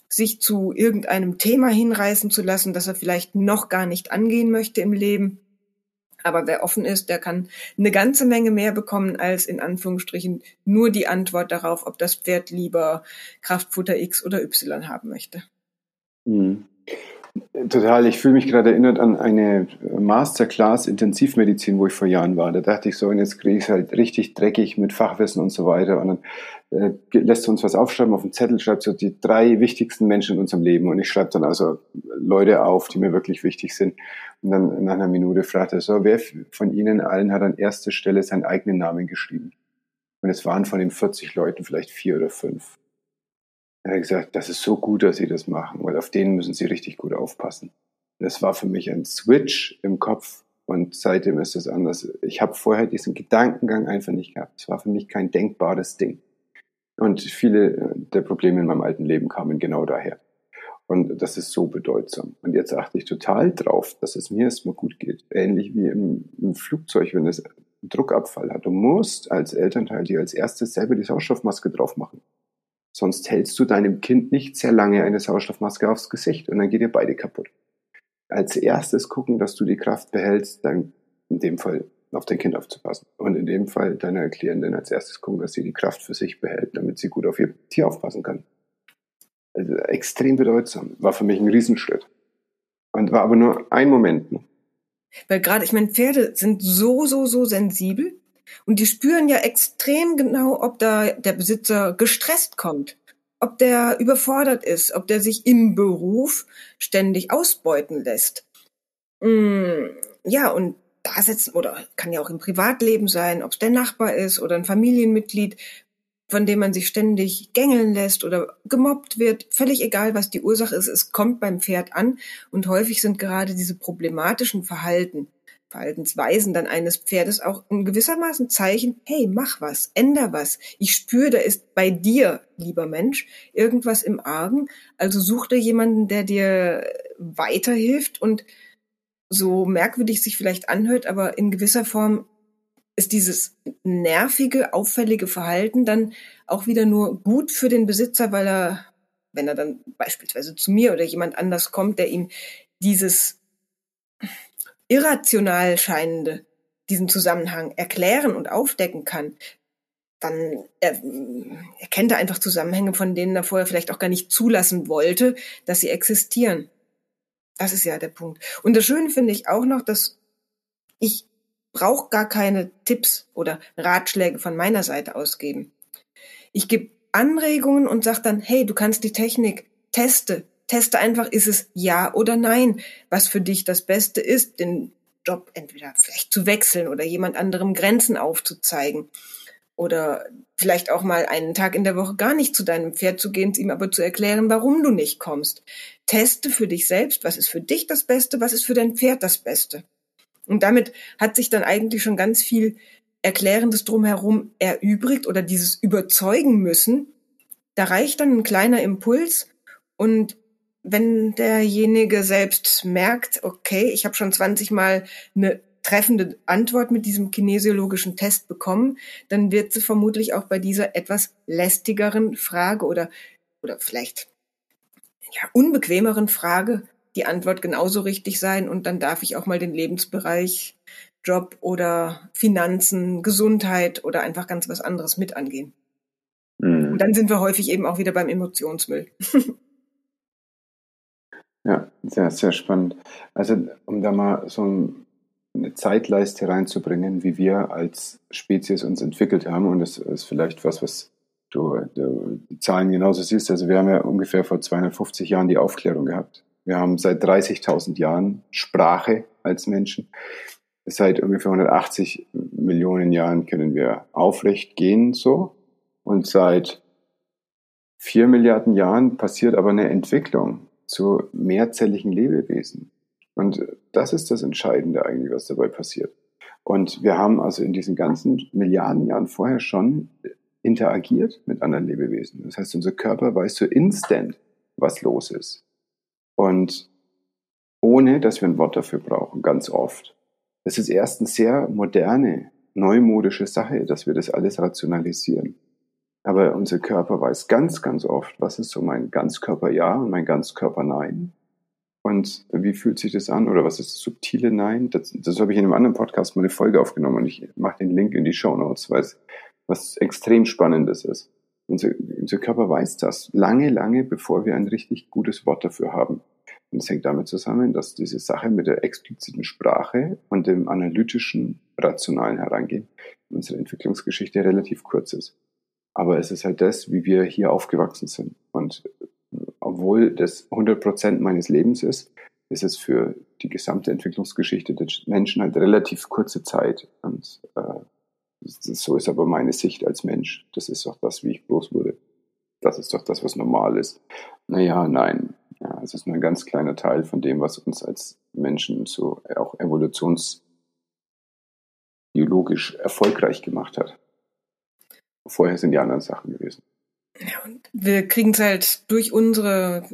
sich zu irgendeinem Thema hinreißen zu lassen, das er vielleicht noch gar nicht angehen möchte im Leben. Aber wer offen ist, der kann eine ganze Menge mehr bekommen als in Anführungsstrichen nur die Antwort darauf, ob das Pferd lieber Kraftfutter X oder Y haben möchte. Mhm. Total. Ich fühle mich gerade erinnert an eine Masterclass Intensivmedizin, wo ich vor Jahren war. Da dachte ich so, und jetzt kriege ich es halt richtig dreckig mit Fachwissen und so weiter. Und dann äh, lässt uns was aufschreiben auf dem Zettel, schreibt so die drei wichtigsten Menschen in unserem Leben. Und ich schreibe dann also Leute auf, die mir wirklich wichtig sind. Und dann nach einer Minute fragt er so, wer von Ihnen allen hat an erster Stelle seinen eigenen Namen geschrieben? Und es waren von den 40 Leuten vielleicht vier oder fünf. Er hat gesagt, das ist so gut, dass Sie das machen, weil auf denen müssen Sie richtig gut aufpassen. Das war für mich ein Switch im Kopf und seitdem ist es anders. Ich habe vorher diesen Gedankengang einfach nicht gehabt. Es war für mich kein denkbares Ding. Und viele der Probleme in meinem alten Leben kamen genau daher. Und das ist so bedeutsam. Und jetzt achte ich total drauf, dass es mir erstmal gut geht. Ähnlich wie im, im Flugzeug, wenn es Druckabfall hat. Du musst als Elternteil dir als erstes selber die Sauerstoffmaske drauf machen. Sonst hältst du deinem Kind nicht sehr lange eine Sauerstoffmaske aufs Gesicht und dann geht ihr beide kaputt. Als erstes gucken, dass du die Kraft behältst, dann in dem Fall auf dein Kind aufzupassen. Und in dem Fall deiner Klientin als erstes gucken, dass sie die Kraft für sich behält, damit sie gut auf ihr Tier aufpassen kann. Also extrem bedeutsam. War für mich ein Riesenschritt. Und war aber nur ein Moment. Weil gerade, ich meine, Pferde sind so, so, so sensibel. Und die spüren ja extrem genau, ob da der Besitzer gestresst kommt, ob der überfordert ist, ob der sich im Beruf ständig ausbeuten lässt. Mm, ja, und da setzen, oder kann ja auch im Privatleben sein, ob es der Nachbar ist oder ein Familienmitglied, von dem man sich ständig gängeln lässt oder gemobbt wird, völlig egal, was die Ursache ist, es kommt beim Pferd an und häufig sind gerade diese problematischen Verhalten Verhaltensweisen dann eines Pferdes auch in gewissermaßen Zeichen, hey, mach was, änder was. Ich spüre, da ist bei dir, lieber Mensch, irgendwas im Argen. Also such dir jemanden, der dir weiterhilft und so merkwürdig sich vielleicht anhört, aber in gewisser Form ist dieses nervige, auffällige Verhalten dann auch wieder nur gut für den Besitzer, weil er, wenn er dann beispielsweise zu mir oder jemand anders kommt, der ihm dieses irrational scheinende diesen Zusammenhang erklären und aufdecken kann, dann er, erkennt er einfach Zusammenhänge, von denen er vorher vielleicht auch gar nicht zulassen wollte, dass sie existieren. Das ist ja der Punkt. Und das Schöne finde ich auch noch, dass ich brauche gar keine Tipps oder Ratschläge von meiner Seite ausgeben. Ich gebe Anregungen und sage dann, hey, du kannst die Technik teste, Teste einfach, ist es ja oder nein, was für dich das Beste ist. Den Job entweder vielleicht zu wechseln oder jemand anderem Grenzen aufzuzeigen oder vielleicht auch mal einen Tag in der Woche gar nicht zu deinem Pferd zu gehen, ihm aber zu erklären, warum du nicht kommst. Teste für dich selbst, was ist für dich das Beste, was ist für dein Pferd das Beste. Und damit hat sich dann eigentlich schon ganz viel Erklärendes drumherum erübrigt oder dieses Überzeugen müssen. Da reicht dann ein kleiner Impuls und wenn derjenige selbst merkt, okay, ich habe schon 20 Mal eine treffende Antwort mit diesem kinesiologischen Test bekommen, dann wird sie vermutlich auch bei dieser etwas lästigeren Frage oder, oder vielleicht ja, unbequemeren Frage die Antwort genauso richtig sein und dann darf ich auch mal den Lebensbereich Job oder Finanzen, Gesundheit oder einfach ganz was anderes mit angehen. Mhm. Und dann sind wir häufig eben auch wieder beim Emotionsmüll. ja, sehr, sehr spannend. Also um da mal so ein eine Zeitleiste reinzubringen, wie wir als Spezies uns entwickelt haben. Und das ist vielleicht was, was du, du die Zahlen genauso siehst. Also wir haben ja ungefähr vor 250 Jahren die Aufklärung gehabt. Wir haben seit 30.000 Jahren Sprache als Menschen. Seit ungefähr 180 Millionen Jahren können wir aufrecht gehen so. Und seit vier Milliarden Jahren passiert aber eine Entwicklung zu mehrzelligen Lebewesen. Und das ist das Entscheidende eigentlich, was dabei passiert. Und wir haben also in diesen ganzen Milliarden Jahren vorher schon interagiert mit anderen Lebewesen. Das heißt, unser Körper weiß so instant, was los ist. Und ohne, dass wir ein Wort dafür brauchen, ganz oft. Das ist erst eine sehr moderne, neumodische Sache, dass wir das alles rationalisieren. Aber unser Körper weiß ganz, ganz oft, was ist so mein Ganzkörper Ja und mein Ganzkörper Nein. Und wie fühlt sich das an? Oder was ist das subtile Nein? Das, das habe ich in einem anderen Podcast mal eine Folge aufgenommen und ich mache den Link in die Show Notes, weil es was extrem Spannendes ist. Unser, unser Körper weiß das lange, lange, bevor wir ein richtig gutes Wort dafür haben. Und es hängt damit zusammen, dass diese Sache mit der expliziten Sprache und dem analytischen, rationalen Herangehen in unserer Entwicklungsgeschichte relativ kurz ist. Aber es ist halt das, wie wir hier aufgewachsen sind. Und obwohl das 100 Prozent meines Lebens ist, ist es für die gesamte Entwicklungsgeschichte der Menschen halt relativ kurze Zeit. Und äh, so ist aber meine Sicht als Mensch. Das ist doch das, wie ich groß wurde. Das ist doch das, was normal ist. Naja, nein. Ja, es ist nur ein ganz kleiner Teil von dem, was uns als Menschen so auch evolutionsbiologisch erfolgreich gemacht hat. Vorher sind die anderen Sachen gewesen. Ja, und wir kriegen es halt durch unsere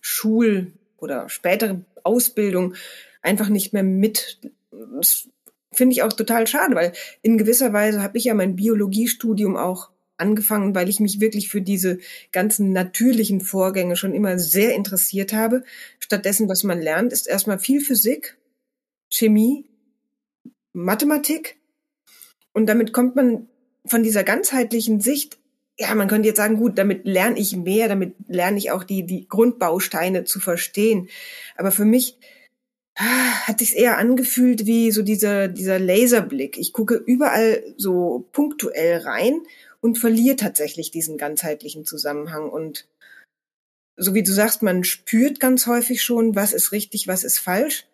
Schul- oder spätere Ausbildung einfach nicht mehr mit. Das finde ich auch total schade, weil in gewisser Weise habe ich ja mein Biologiestudium auch angefangen, weil ich mich wirklich für diese ganzen natürlichen Vorgänge schon immer sehr interessiert habe. Stattdessen, was man lernt, ist erstmal viel Physik, Chemie, Mathematik. Und damit kommt man von dieser ganzheitlichen Sicht ja, man könnte jetzt sagen, gut, damit lerne ich mehr, damit lerne ich auch die, die Grundbausteine zu verstehen. Aber für mich ah, hat sich eher angefühlt wie so dieser, dieser Laserblick. Ich gucke überall so punktuell rein und verliere tatsächlich diesen ganzheitlichen Zusammenhang. Und so wie du sagst, man spürt ganz häufig schon, was ist richtig, was ist falsch.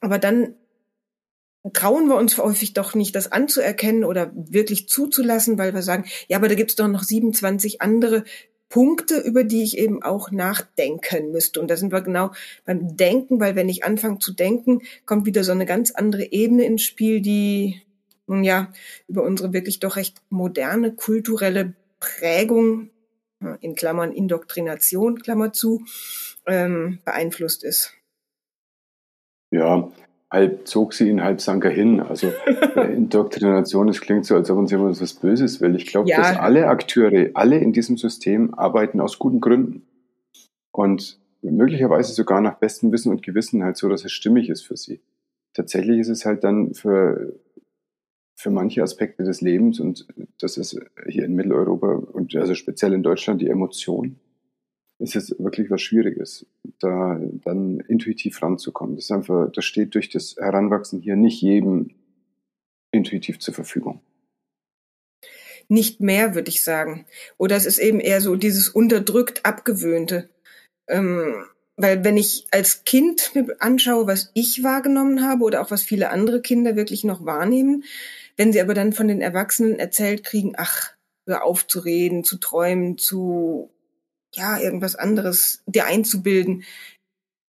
Aber dann trauen wir uns häufig doch nicht, das anzuerkennen oder wirklich zuzulassen, weil wir sagen, ja, aber da gibt's doch noch 27 andere Punkte, über die ich eben auch nachdenken müsste. Und da sind wir genau beim Denken, weil wenn ich anfange zu denken, kommt wieder so eine ganz andere Ebene ins Spiel, die nun ja über unsere wirklich doch recht moderne kulturelle Prägung in Klammern Indoktrination, Klammer zu, ähm, beeinflusst ist. Ja, halb zog sie ihn, halb sank er hin. Also Indoktrination, es klingt so, als ob uns jemand was Böses will. Ich glaube, ja. dass alle Akteure, alle in diesem System arbeiten aus guten Gründen. Und möglicherweise sogar nach bestem Wissen und Gewissen halt so, dass es stimmig ist für sie. Tatsächlich ist es halt dann für, für manche Aspekte des Lebens und das ist hier in Mitteleuropa und also speziell in Deutschland die Emotion ist es wirklich was Schwieriges, da dann intuitiv ranzukommen. Das ist einfach, das steht durch das Heranwachsen hier nicht jedem intuitiv zur Verfügung. Nicht mehr, würde ich sagen. Oder es ist eben eher so dieses unterdrückt Abgewöhnte. Ähm, weil wenn ich als Kind mir anschaue, was ich wahrgenommen habe oder auch was viele andere Kinder wirklich noch wahrnehmen, wenn sie aber dann von den Erwachsenen erzählt kriegen, ach, hör auf zu reden, zu träumen, zu ja, irgendwas anderes dir einzubilden.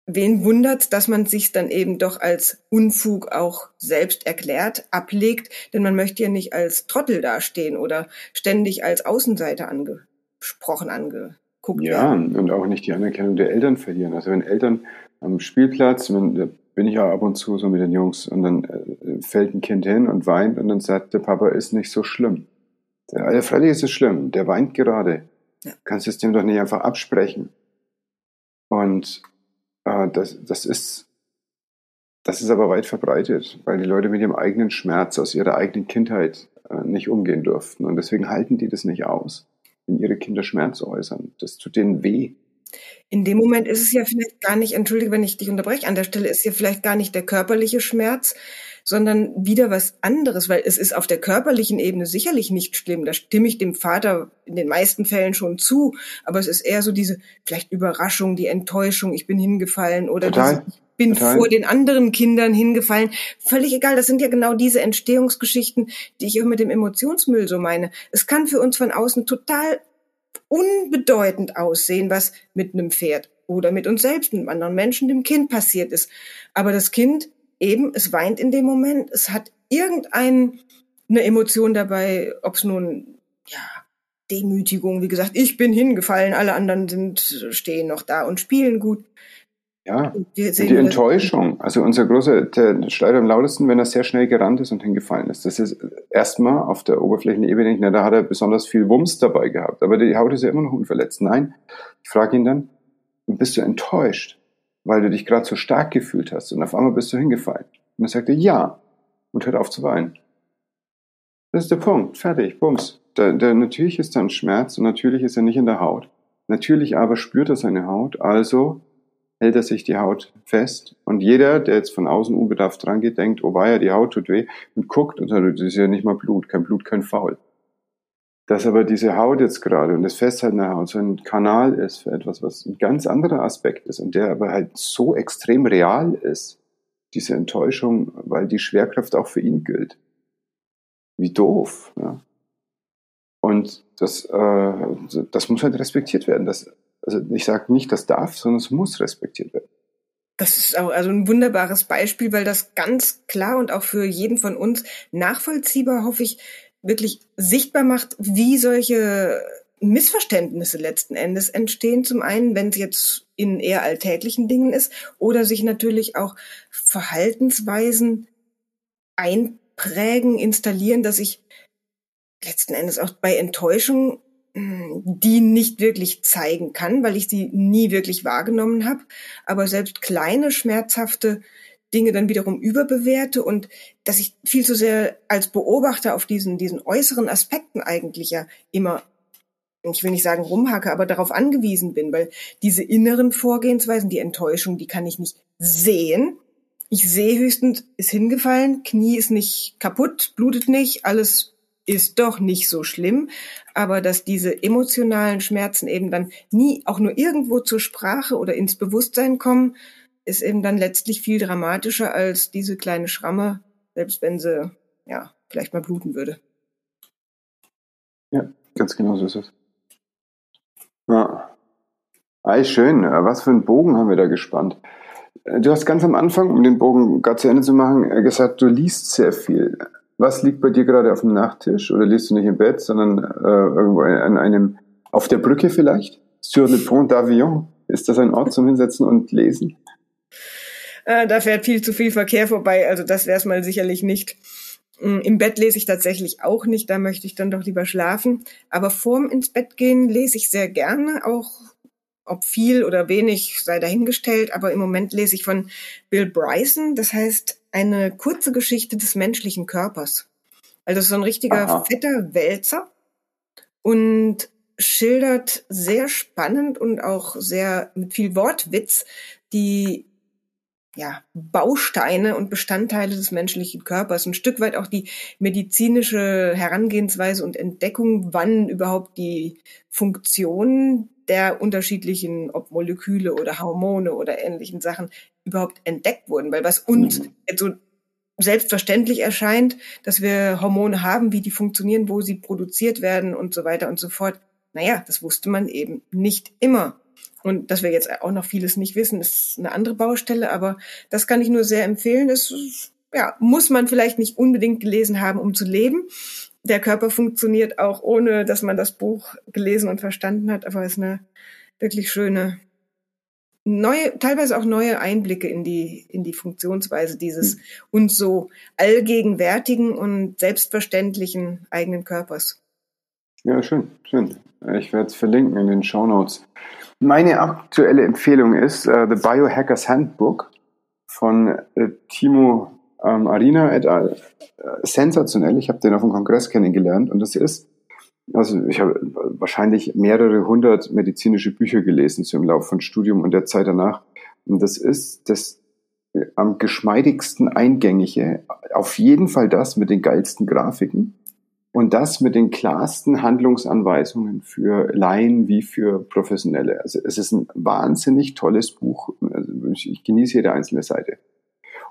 Wen wundert, dass man sich dann eben doch als Unfug auch selbst erklärt, ablegt, denn man möchte ja nicht als Trottel dastehen oder ständig als Außenseiter angesprochen, ange guckt ja, werden. und auch nicht die Anerkennung der Eltern verlieren. Also wenn Eltern am Spielplatz, wenn, da bin ich ja ab und zu so mit den Jungs und dann äh, fällt ein Kind hin und weint und dann sagt der Papa, ist nicht so schlimm. Der, also freilich ist es schlimm, der weint gerade. Ja. Kannst es dem doch nicht einfach absprechen. Und äh, das, das ist das ist aber weit verbreitet, weil die Leute mit ihrem eigenen Schmerz aus ihrer eigenen Kindheit äh, nicht umgehen durften. Und deswegen halten die das nicht aus wenn ihre Kinder Schmerz äußern. Das tut denen weh. In dem Moment ist es ja vielleicht gar nicht, entschuldige, wenn ich dich unterbreche, an der Stelle ist ja vielleicht gar nicht der körperliche Schmerz, sondern wieder was anderes, weil es ist auf der körperlichen Ebene sicherlich nicht schlimm. Da stimme ich dem Vater in den meisten Fällen schon zu, aber es ist eher so diese vielleicht Überraschung, die Enttäuschung, ich bin hingefallen oder. Diese, bin Total. vor den anderen Kindern hingefallen. Völlig egal, das sind ja genau diese Entstehungsgeschichten, die ich auch mit dem Emotionsmüll so meine. Es kann für uns von außen total unbedeutend aussehen, was mit einem Pferd oder mit uns selbst, mit einem anderen Menschen, dem Kind passiert ist. Aber das Kind eben, es weint in dem Moment, es hat irgendeine Emotion dabei, ob es nun, ja, Demütigung, wie gesagt, ich bin hingefallen, alle anderen sind, stehen noch da und spielen gut. Ja, die Enttäuschung. Also unser großer, der schreit am lautesten, wenn er sehr schnell gerannt ist und hingefallen ist. Das ist erstmal auf der Oberflächenebene, nicht, na, da hat er besonders viel Wumms dabei gehabt. Aber die Haut ist ja immer noch unverletzt. Nein, ich frage ihn dann, bist du enttäuscht, weil du dich gerade so stark gefühlt hast und auf einmal bist du hingefallen? Und dann sagt er, ja, und hört auf zu weinen. Das ist der Punkt. Fertig, bums. Da, da, natürlich ist da ein Schmerz und natürlich ist er nicht in der Haut. Natürlich aber spürt er seine Haut, also hält er sich die Haut fest. Und jeder, der jetzt von außen unbedarft dran geht, denkt, oh weia, die Haut tut weh und guckt und sagt, das ist ja nicht mal Blut, kein Blut, kein Faul. Dass aber diese Haut jetzt gerade und das Festhalten der Haut so ein Kanal ist für etwas, was ein ganz anderer Aspekt ist und der aber halt so extrem real ist, diese Enttäuschung, weil die Schwerkraft auch für ihn gilt. Wie doof. Ja? Und das, äh, das muss halt respektiert werden. Das also ich sage nicht, das darf, sondern es muss respektiert werden. Das ist also ein wunderbares Beispiel, weil das ganz klar und auch für jeden von uns nachvollziehbar, hoffe ich, wirklich sichtbar macht, wie solche Missverständnisse letzten Endes entstehen. Zum einen, wenn es jetzt in eher alltäglichen Dingen ist oder sich natürlich auch Verhaltensweisen einprägen, installieren, dass ich letzten Endes auch bei Enttäuschung die nicht wirklich zeigen kann, weil ich sie nie wirklich wahrgenommen habe. Aber selbst kleine, schmerzhafte Dinge dann wiederum überbewerte und dass ich viel zu sehr als Beobachter auf diesen, diesen äußeren Aspekten eigentlich ja immer, ich will nicht sagen rumhacke, aber darauf angewiesen bin, weil diese inneren Vorgehensweisen, die Enttäuschung, die kann ich nicht sehen. Ich sehe höchstens, ist hingefallen, Knie ist nicht kaputt, blutet nicht, alles ist doch nicht so schlimm, aber dass diese emotionalen Schmerzen eben dann nie auch nur irgendwo zur Sprache oder ins Bewusstsein kommen, ist eben dann letztlich viel dramatischer als diese kleine Schramme, selbst wenn sie ja vielleicht mal bluten würde. Ja, ganz genau so ist es. Ja. Ei, schön. Was für einen Bogen haben wir da gespannt. Du hast ganz am Anfang, um den Bogen gar zu Ende zu machen, gesagt, du liest sehr viel. Was liegt bei dir gerade auf dem Nachttisch? Oder liest du nicht im Bett, sondern äh, irgendwo an einem, auf der Brücke vielleicht? Sur le pont d'Avion? Ist das ein Ort zum Hinsetzen und Lesen? Äh, da fährt viel zu viel Verkehr vorbei, also das wäre es mal sicherlich nicht. Mm, Im Bett lese ich tatsächlich auch nicht, da möchte ich dann doch lieber schlafen. Aber vorm ins Bett gehen lese ich sehr gerne, auch ob viel oder wenig sei dahingestellt, aber im Moment lese ich von Bill Bryson, das heißt eine kurze Geschichte des menschlichen Körpers. Also so ein richtiger Aha. fetter Wälzer und schildert sehr spannend und auch sehr mit viel Wortwitz die ja, Bausteine und Bestandteile des menschlichen Körpers, ein Stück weit auch die medizinische Herangehensweise und Entdeckung, wann überhaupt die Funktion der unterschiedlichen, ob Moleküle oder Hormone oder ähnlichen Sachen überhaupt entdeckt wurden. Weil was uns mhm. jetzt so selbstverständlich erscheint, dass wir Hormone haben, wie die funktionieren, wo sie produziert werden und so weiter und so fort. Naja, das wusste man eben nicht immer. Und dass wir jetzt auch noch vieles nicht wissen, ist eine andere Baustelle, aber das kann ich nur sehr empfehlen. Das ja, muss man vielleicht nicht unbedingt gelesen haben, um zu leben. Der Körper funktioniert auch ohne, dass man das Buch gelesen und verstanden hat, aber es ist eine wirklich schöne, neue, teilweise auch neue Einblicke in die, in die Funktionsweise dieses mhm. uns so allgegenwärtigen und selbstverständlichen eigenen Körpers. Ja, schön, schön. Ich werde es verlinken in den Show Notes. Meine aktuelle Empfehlung ist uh, The Biohackers Handbook von uh, Timo ähm, Arina et al. Uh, sensationell. Ich habe den auf dem Kongress kennengelernt und das ist, also ich habe wahrscheinlich mehrere hundert medizinische Bücher gelesen so im Laufe von Studium und der Zeit danach. Und das ist das am geschmeidigsten eingängige, auf jeden Fall das mit den geilsten Grafiken und das mit den klarsten Handlungsanweisungen für Laien wie für Professionelle. Also es ist ein wahnsinnig tolles Buch. Also ich genieße jede einzelne Seite.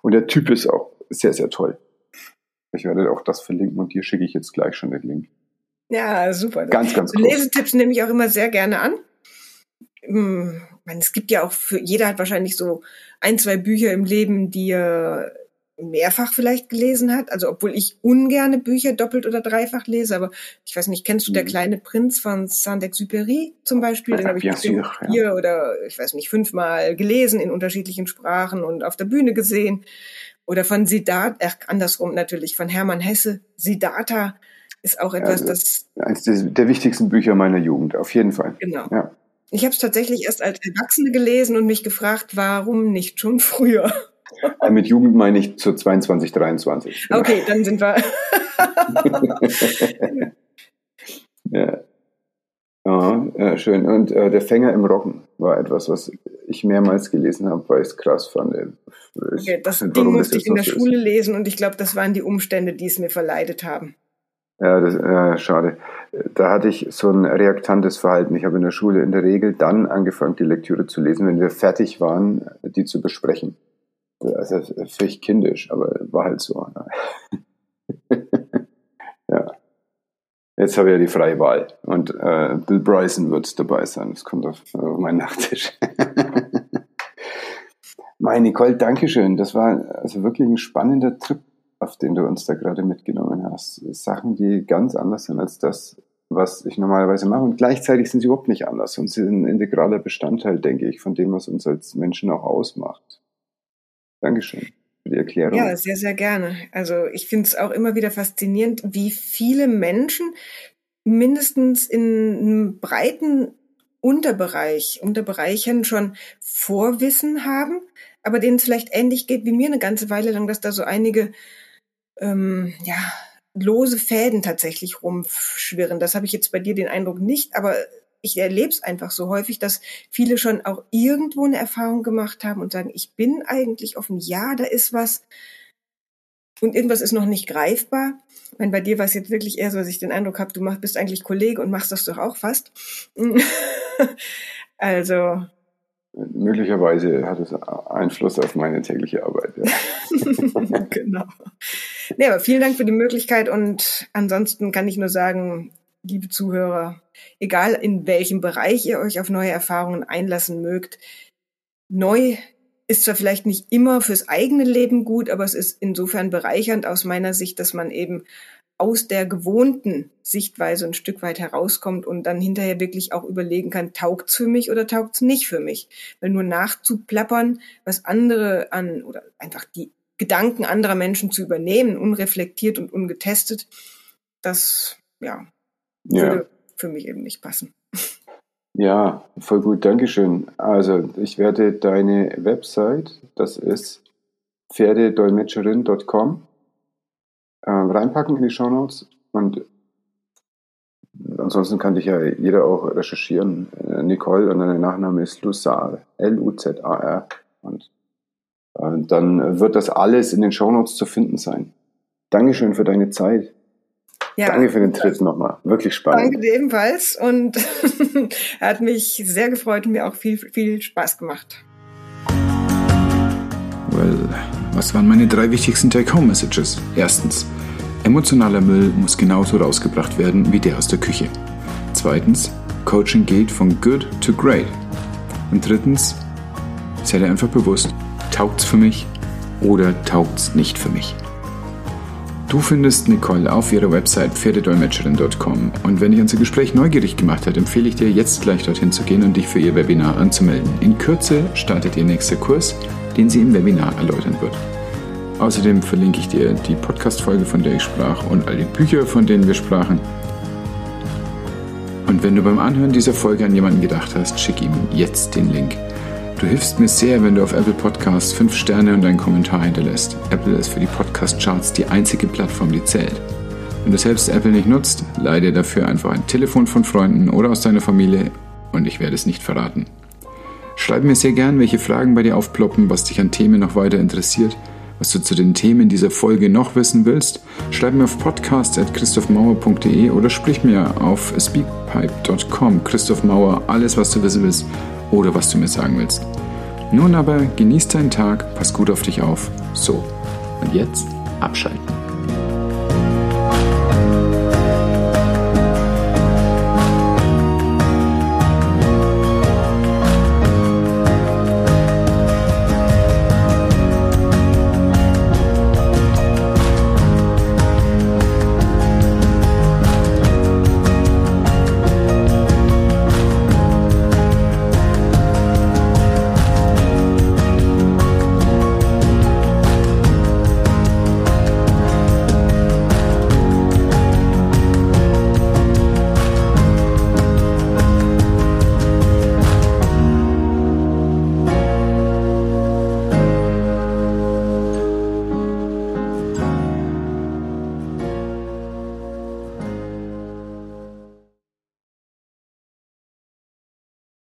Und der Typ ist auch sehr, sehr toll. Ich werde auch das verlinken und dir schicke ich jetzt gleich schon den Link. Ja, super. Ganz, ganz cool. Lesetipps nehme ich auch immer sehr gerne an. Hm, es gibt ja auch für, jeder hat wahrscheinlich so ein, zwei Bücher im Leben, die er mehrfach vielleicht gelesen hat. Also obwohl ich ungerne Bücher doppelt oder dreifach lese, aber ich weiß nicht, kennst du Der mhm. kleine Prinz von Saint-Exupéry zum Beispiel? Den habe ich vier ja. oder ich weiß nicht, fünfmal gelesen in unterschiedlichen Sprachen und auf der Bühne gesehen. Oder von Siddhartha, äh, andersrum natürlich, von Hermann Hesse, Siddhartha ist auch etwas, ja, das... Eines der wichtigsten Bücher meiner Jugend, auf jeden Fall. Genau. Ja. Ich habe es tatsächlich erst als Erwachsene gelesen und mich gefragt, warum nicht schon früher? Äh, mit Jugend meine ich zu 22, 23. Okay, dann sind wir. ja. Ja, schön. Und äh, der Fänger im Roggen war etwas, was ich mehrmals gelesen habe, weil ich es krass fand. Ich okay, das Ding musste ich in der Schule ist. lesen und ich glaube, das waren die Umstände, die es mir verleidet haben. Ja, das, äh, schade. Da hatte ich so ein reaktantes Verhalten. Ich habe in der Schule in der Regel dann angefangen, die Lektüre zu lesen, wenn wir fertig waren, die zu besprechen. Also völlig kindisch, aber war halt so. Ne? Jetzt habe ich ja die freie Wahl und äh, Bill Bryson wird dabei sein. Das kommt auf, auf meinen Nachttisch. Meine Nicole, Dankeschön. Das war also wirklich ein spannender Trip, auf den du uns da gerade mitgenommen hast. Sachen, die ganz anders sind als das, was ich normalerweise mache. Und gleichzeitig sind sie überhaupt nicht anders und sie sind ein integraler Bestandteil, denke ich, von dem, was uns als Menschen auch ausmacht. Dankeschön die Erklärung. Ja, sehr, sehr gerne. Also ich finde es auch immer wieder faszinierend, wie viele Menschen mindestens in einem breiten Unterbereich, Unterbereichen schon Vorwissen haben, aber denen es vielleicht ähnlich geht wie mir eine ganze Weile lang, dass da so einige ähm, ja, lose Fäden tatsächlich rumschwirren. Das habe ich jetzt bei dir den Eindruck nicht, aber ich erlebe es einfach so häufig, dass viele schon auch irgendwo eine Erfahrung gemacht haben und sagen, ich bin eigentlich offen, ja, da ist was und irgendwas ist noch nicht greifbar. Ich meine, bei dir war es jetzt wirklich eher so, dass ich den Eindruck habe, du mach, bist eigentlich Kollege und machst das doch auch fast. also. Möglicherweise hat es Einfluss auf meine tägliche Arbeit. Ja. genau. Nee, aber vielen Dank für die Möglichkeit und ansonsten kann ich nur sagen, liebe Zuhörer, egal in welchem Bereich ihr euch auf neue Erfahrungen einlassen mögt, neu ist zwar vielleicht nicht immer fürs eigene Leben gut, aber es ist insofern bereichernd aus meiner Sicht, dass man eben aus der gewohnten Sichtweise ein Stück weit herauskommt und dann hinterher wirklich auch überlegen kann, taugt's für mich oder taugt's nicht für mich? Weil nur nachzuplappern, was andere an oder einfach die Gedanken anderer Menschen zu übernehmen, unreflektiert und ungetestet, das ja, würde ja. für mich eben nicht passen. Ja, voll gut, Dankeschön. Also ich werde deine Website, das ist pferdedolmetscherin.com, äh, reinpacken in die Show Notes und ansonsten kann dich ja jeder auch recherchieren. Äh, Nicole und dein Nachname ist Luzar, L-U-Z-A-R und Äh, dann wird das alles in den Shownotes zu finden sein. Dankeschön für deine Zeit. Ja, Danke für den Tritt nochmal. Wirklich spannend. Danke dir ebenfalls und hat mich sehr gefreut und mir auch viel, viel Spaß gemacht. Well, was waren meine drei wichtigsten Take-Home-Messages? Erstens, emotionaler Müll muss genauso rausgebracht werden wie der aus der Küche. Zweitens, Coaching geht von good to great. Und drittens, sei dir einfach bewusst, taugt's für mich oder taugt's nicht für mich. Du findest Nicole auf ihrer Website pferdedolmetscherin.com und wenn dich unser Gespräch neugierig gemacht hat, empfehle ich dir jetzt gleich dorthin zu gehen und dich für ihr Webinar anzumelden. In Kürze startet ihr nächster Kurs, den sie im Webinar erläutern wird. Außerdem verlinke ich dir die Podcast-Folge, von der ich sprach und all die Bücher, von denen wir sprachen. Und wenn du beim Anhören dieser Folge an jemanden gedacht hast, schick ihm jetzt den Link. Du hilfst mir sehr, wenn du auf Apple Podcasts 5 Sterne und einen Kommentar hinterlässt. Apple ist für die Podcast-Charts die einzige Plattform, die zählt. Wenn du selbst Apple nicht nutzt, leide dafür einfach ein Telefon von Freunden oder aus deiner Familie und ich werde es nicht verraten. Schreib mir sehr gern, welche Fragen bei dir aufploppen, was dich an Themen noch weiter interessiert, was du zu den Themen dieser Folge noch wissen willst. Schreib mir auf podcast.christophmauer.de oder sprich mir auf speakpipe.com. Christoph Mauer, alles was du wissen willst oder was du mir sagen willst. Nun aber genieß deinen Tag, pass gut auf dich auf. So, und jetzt abschalten.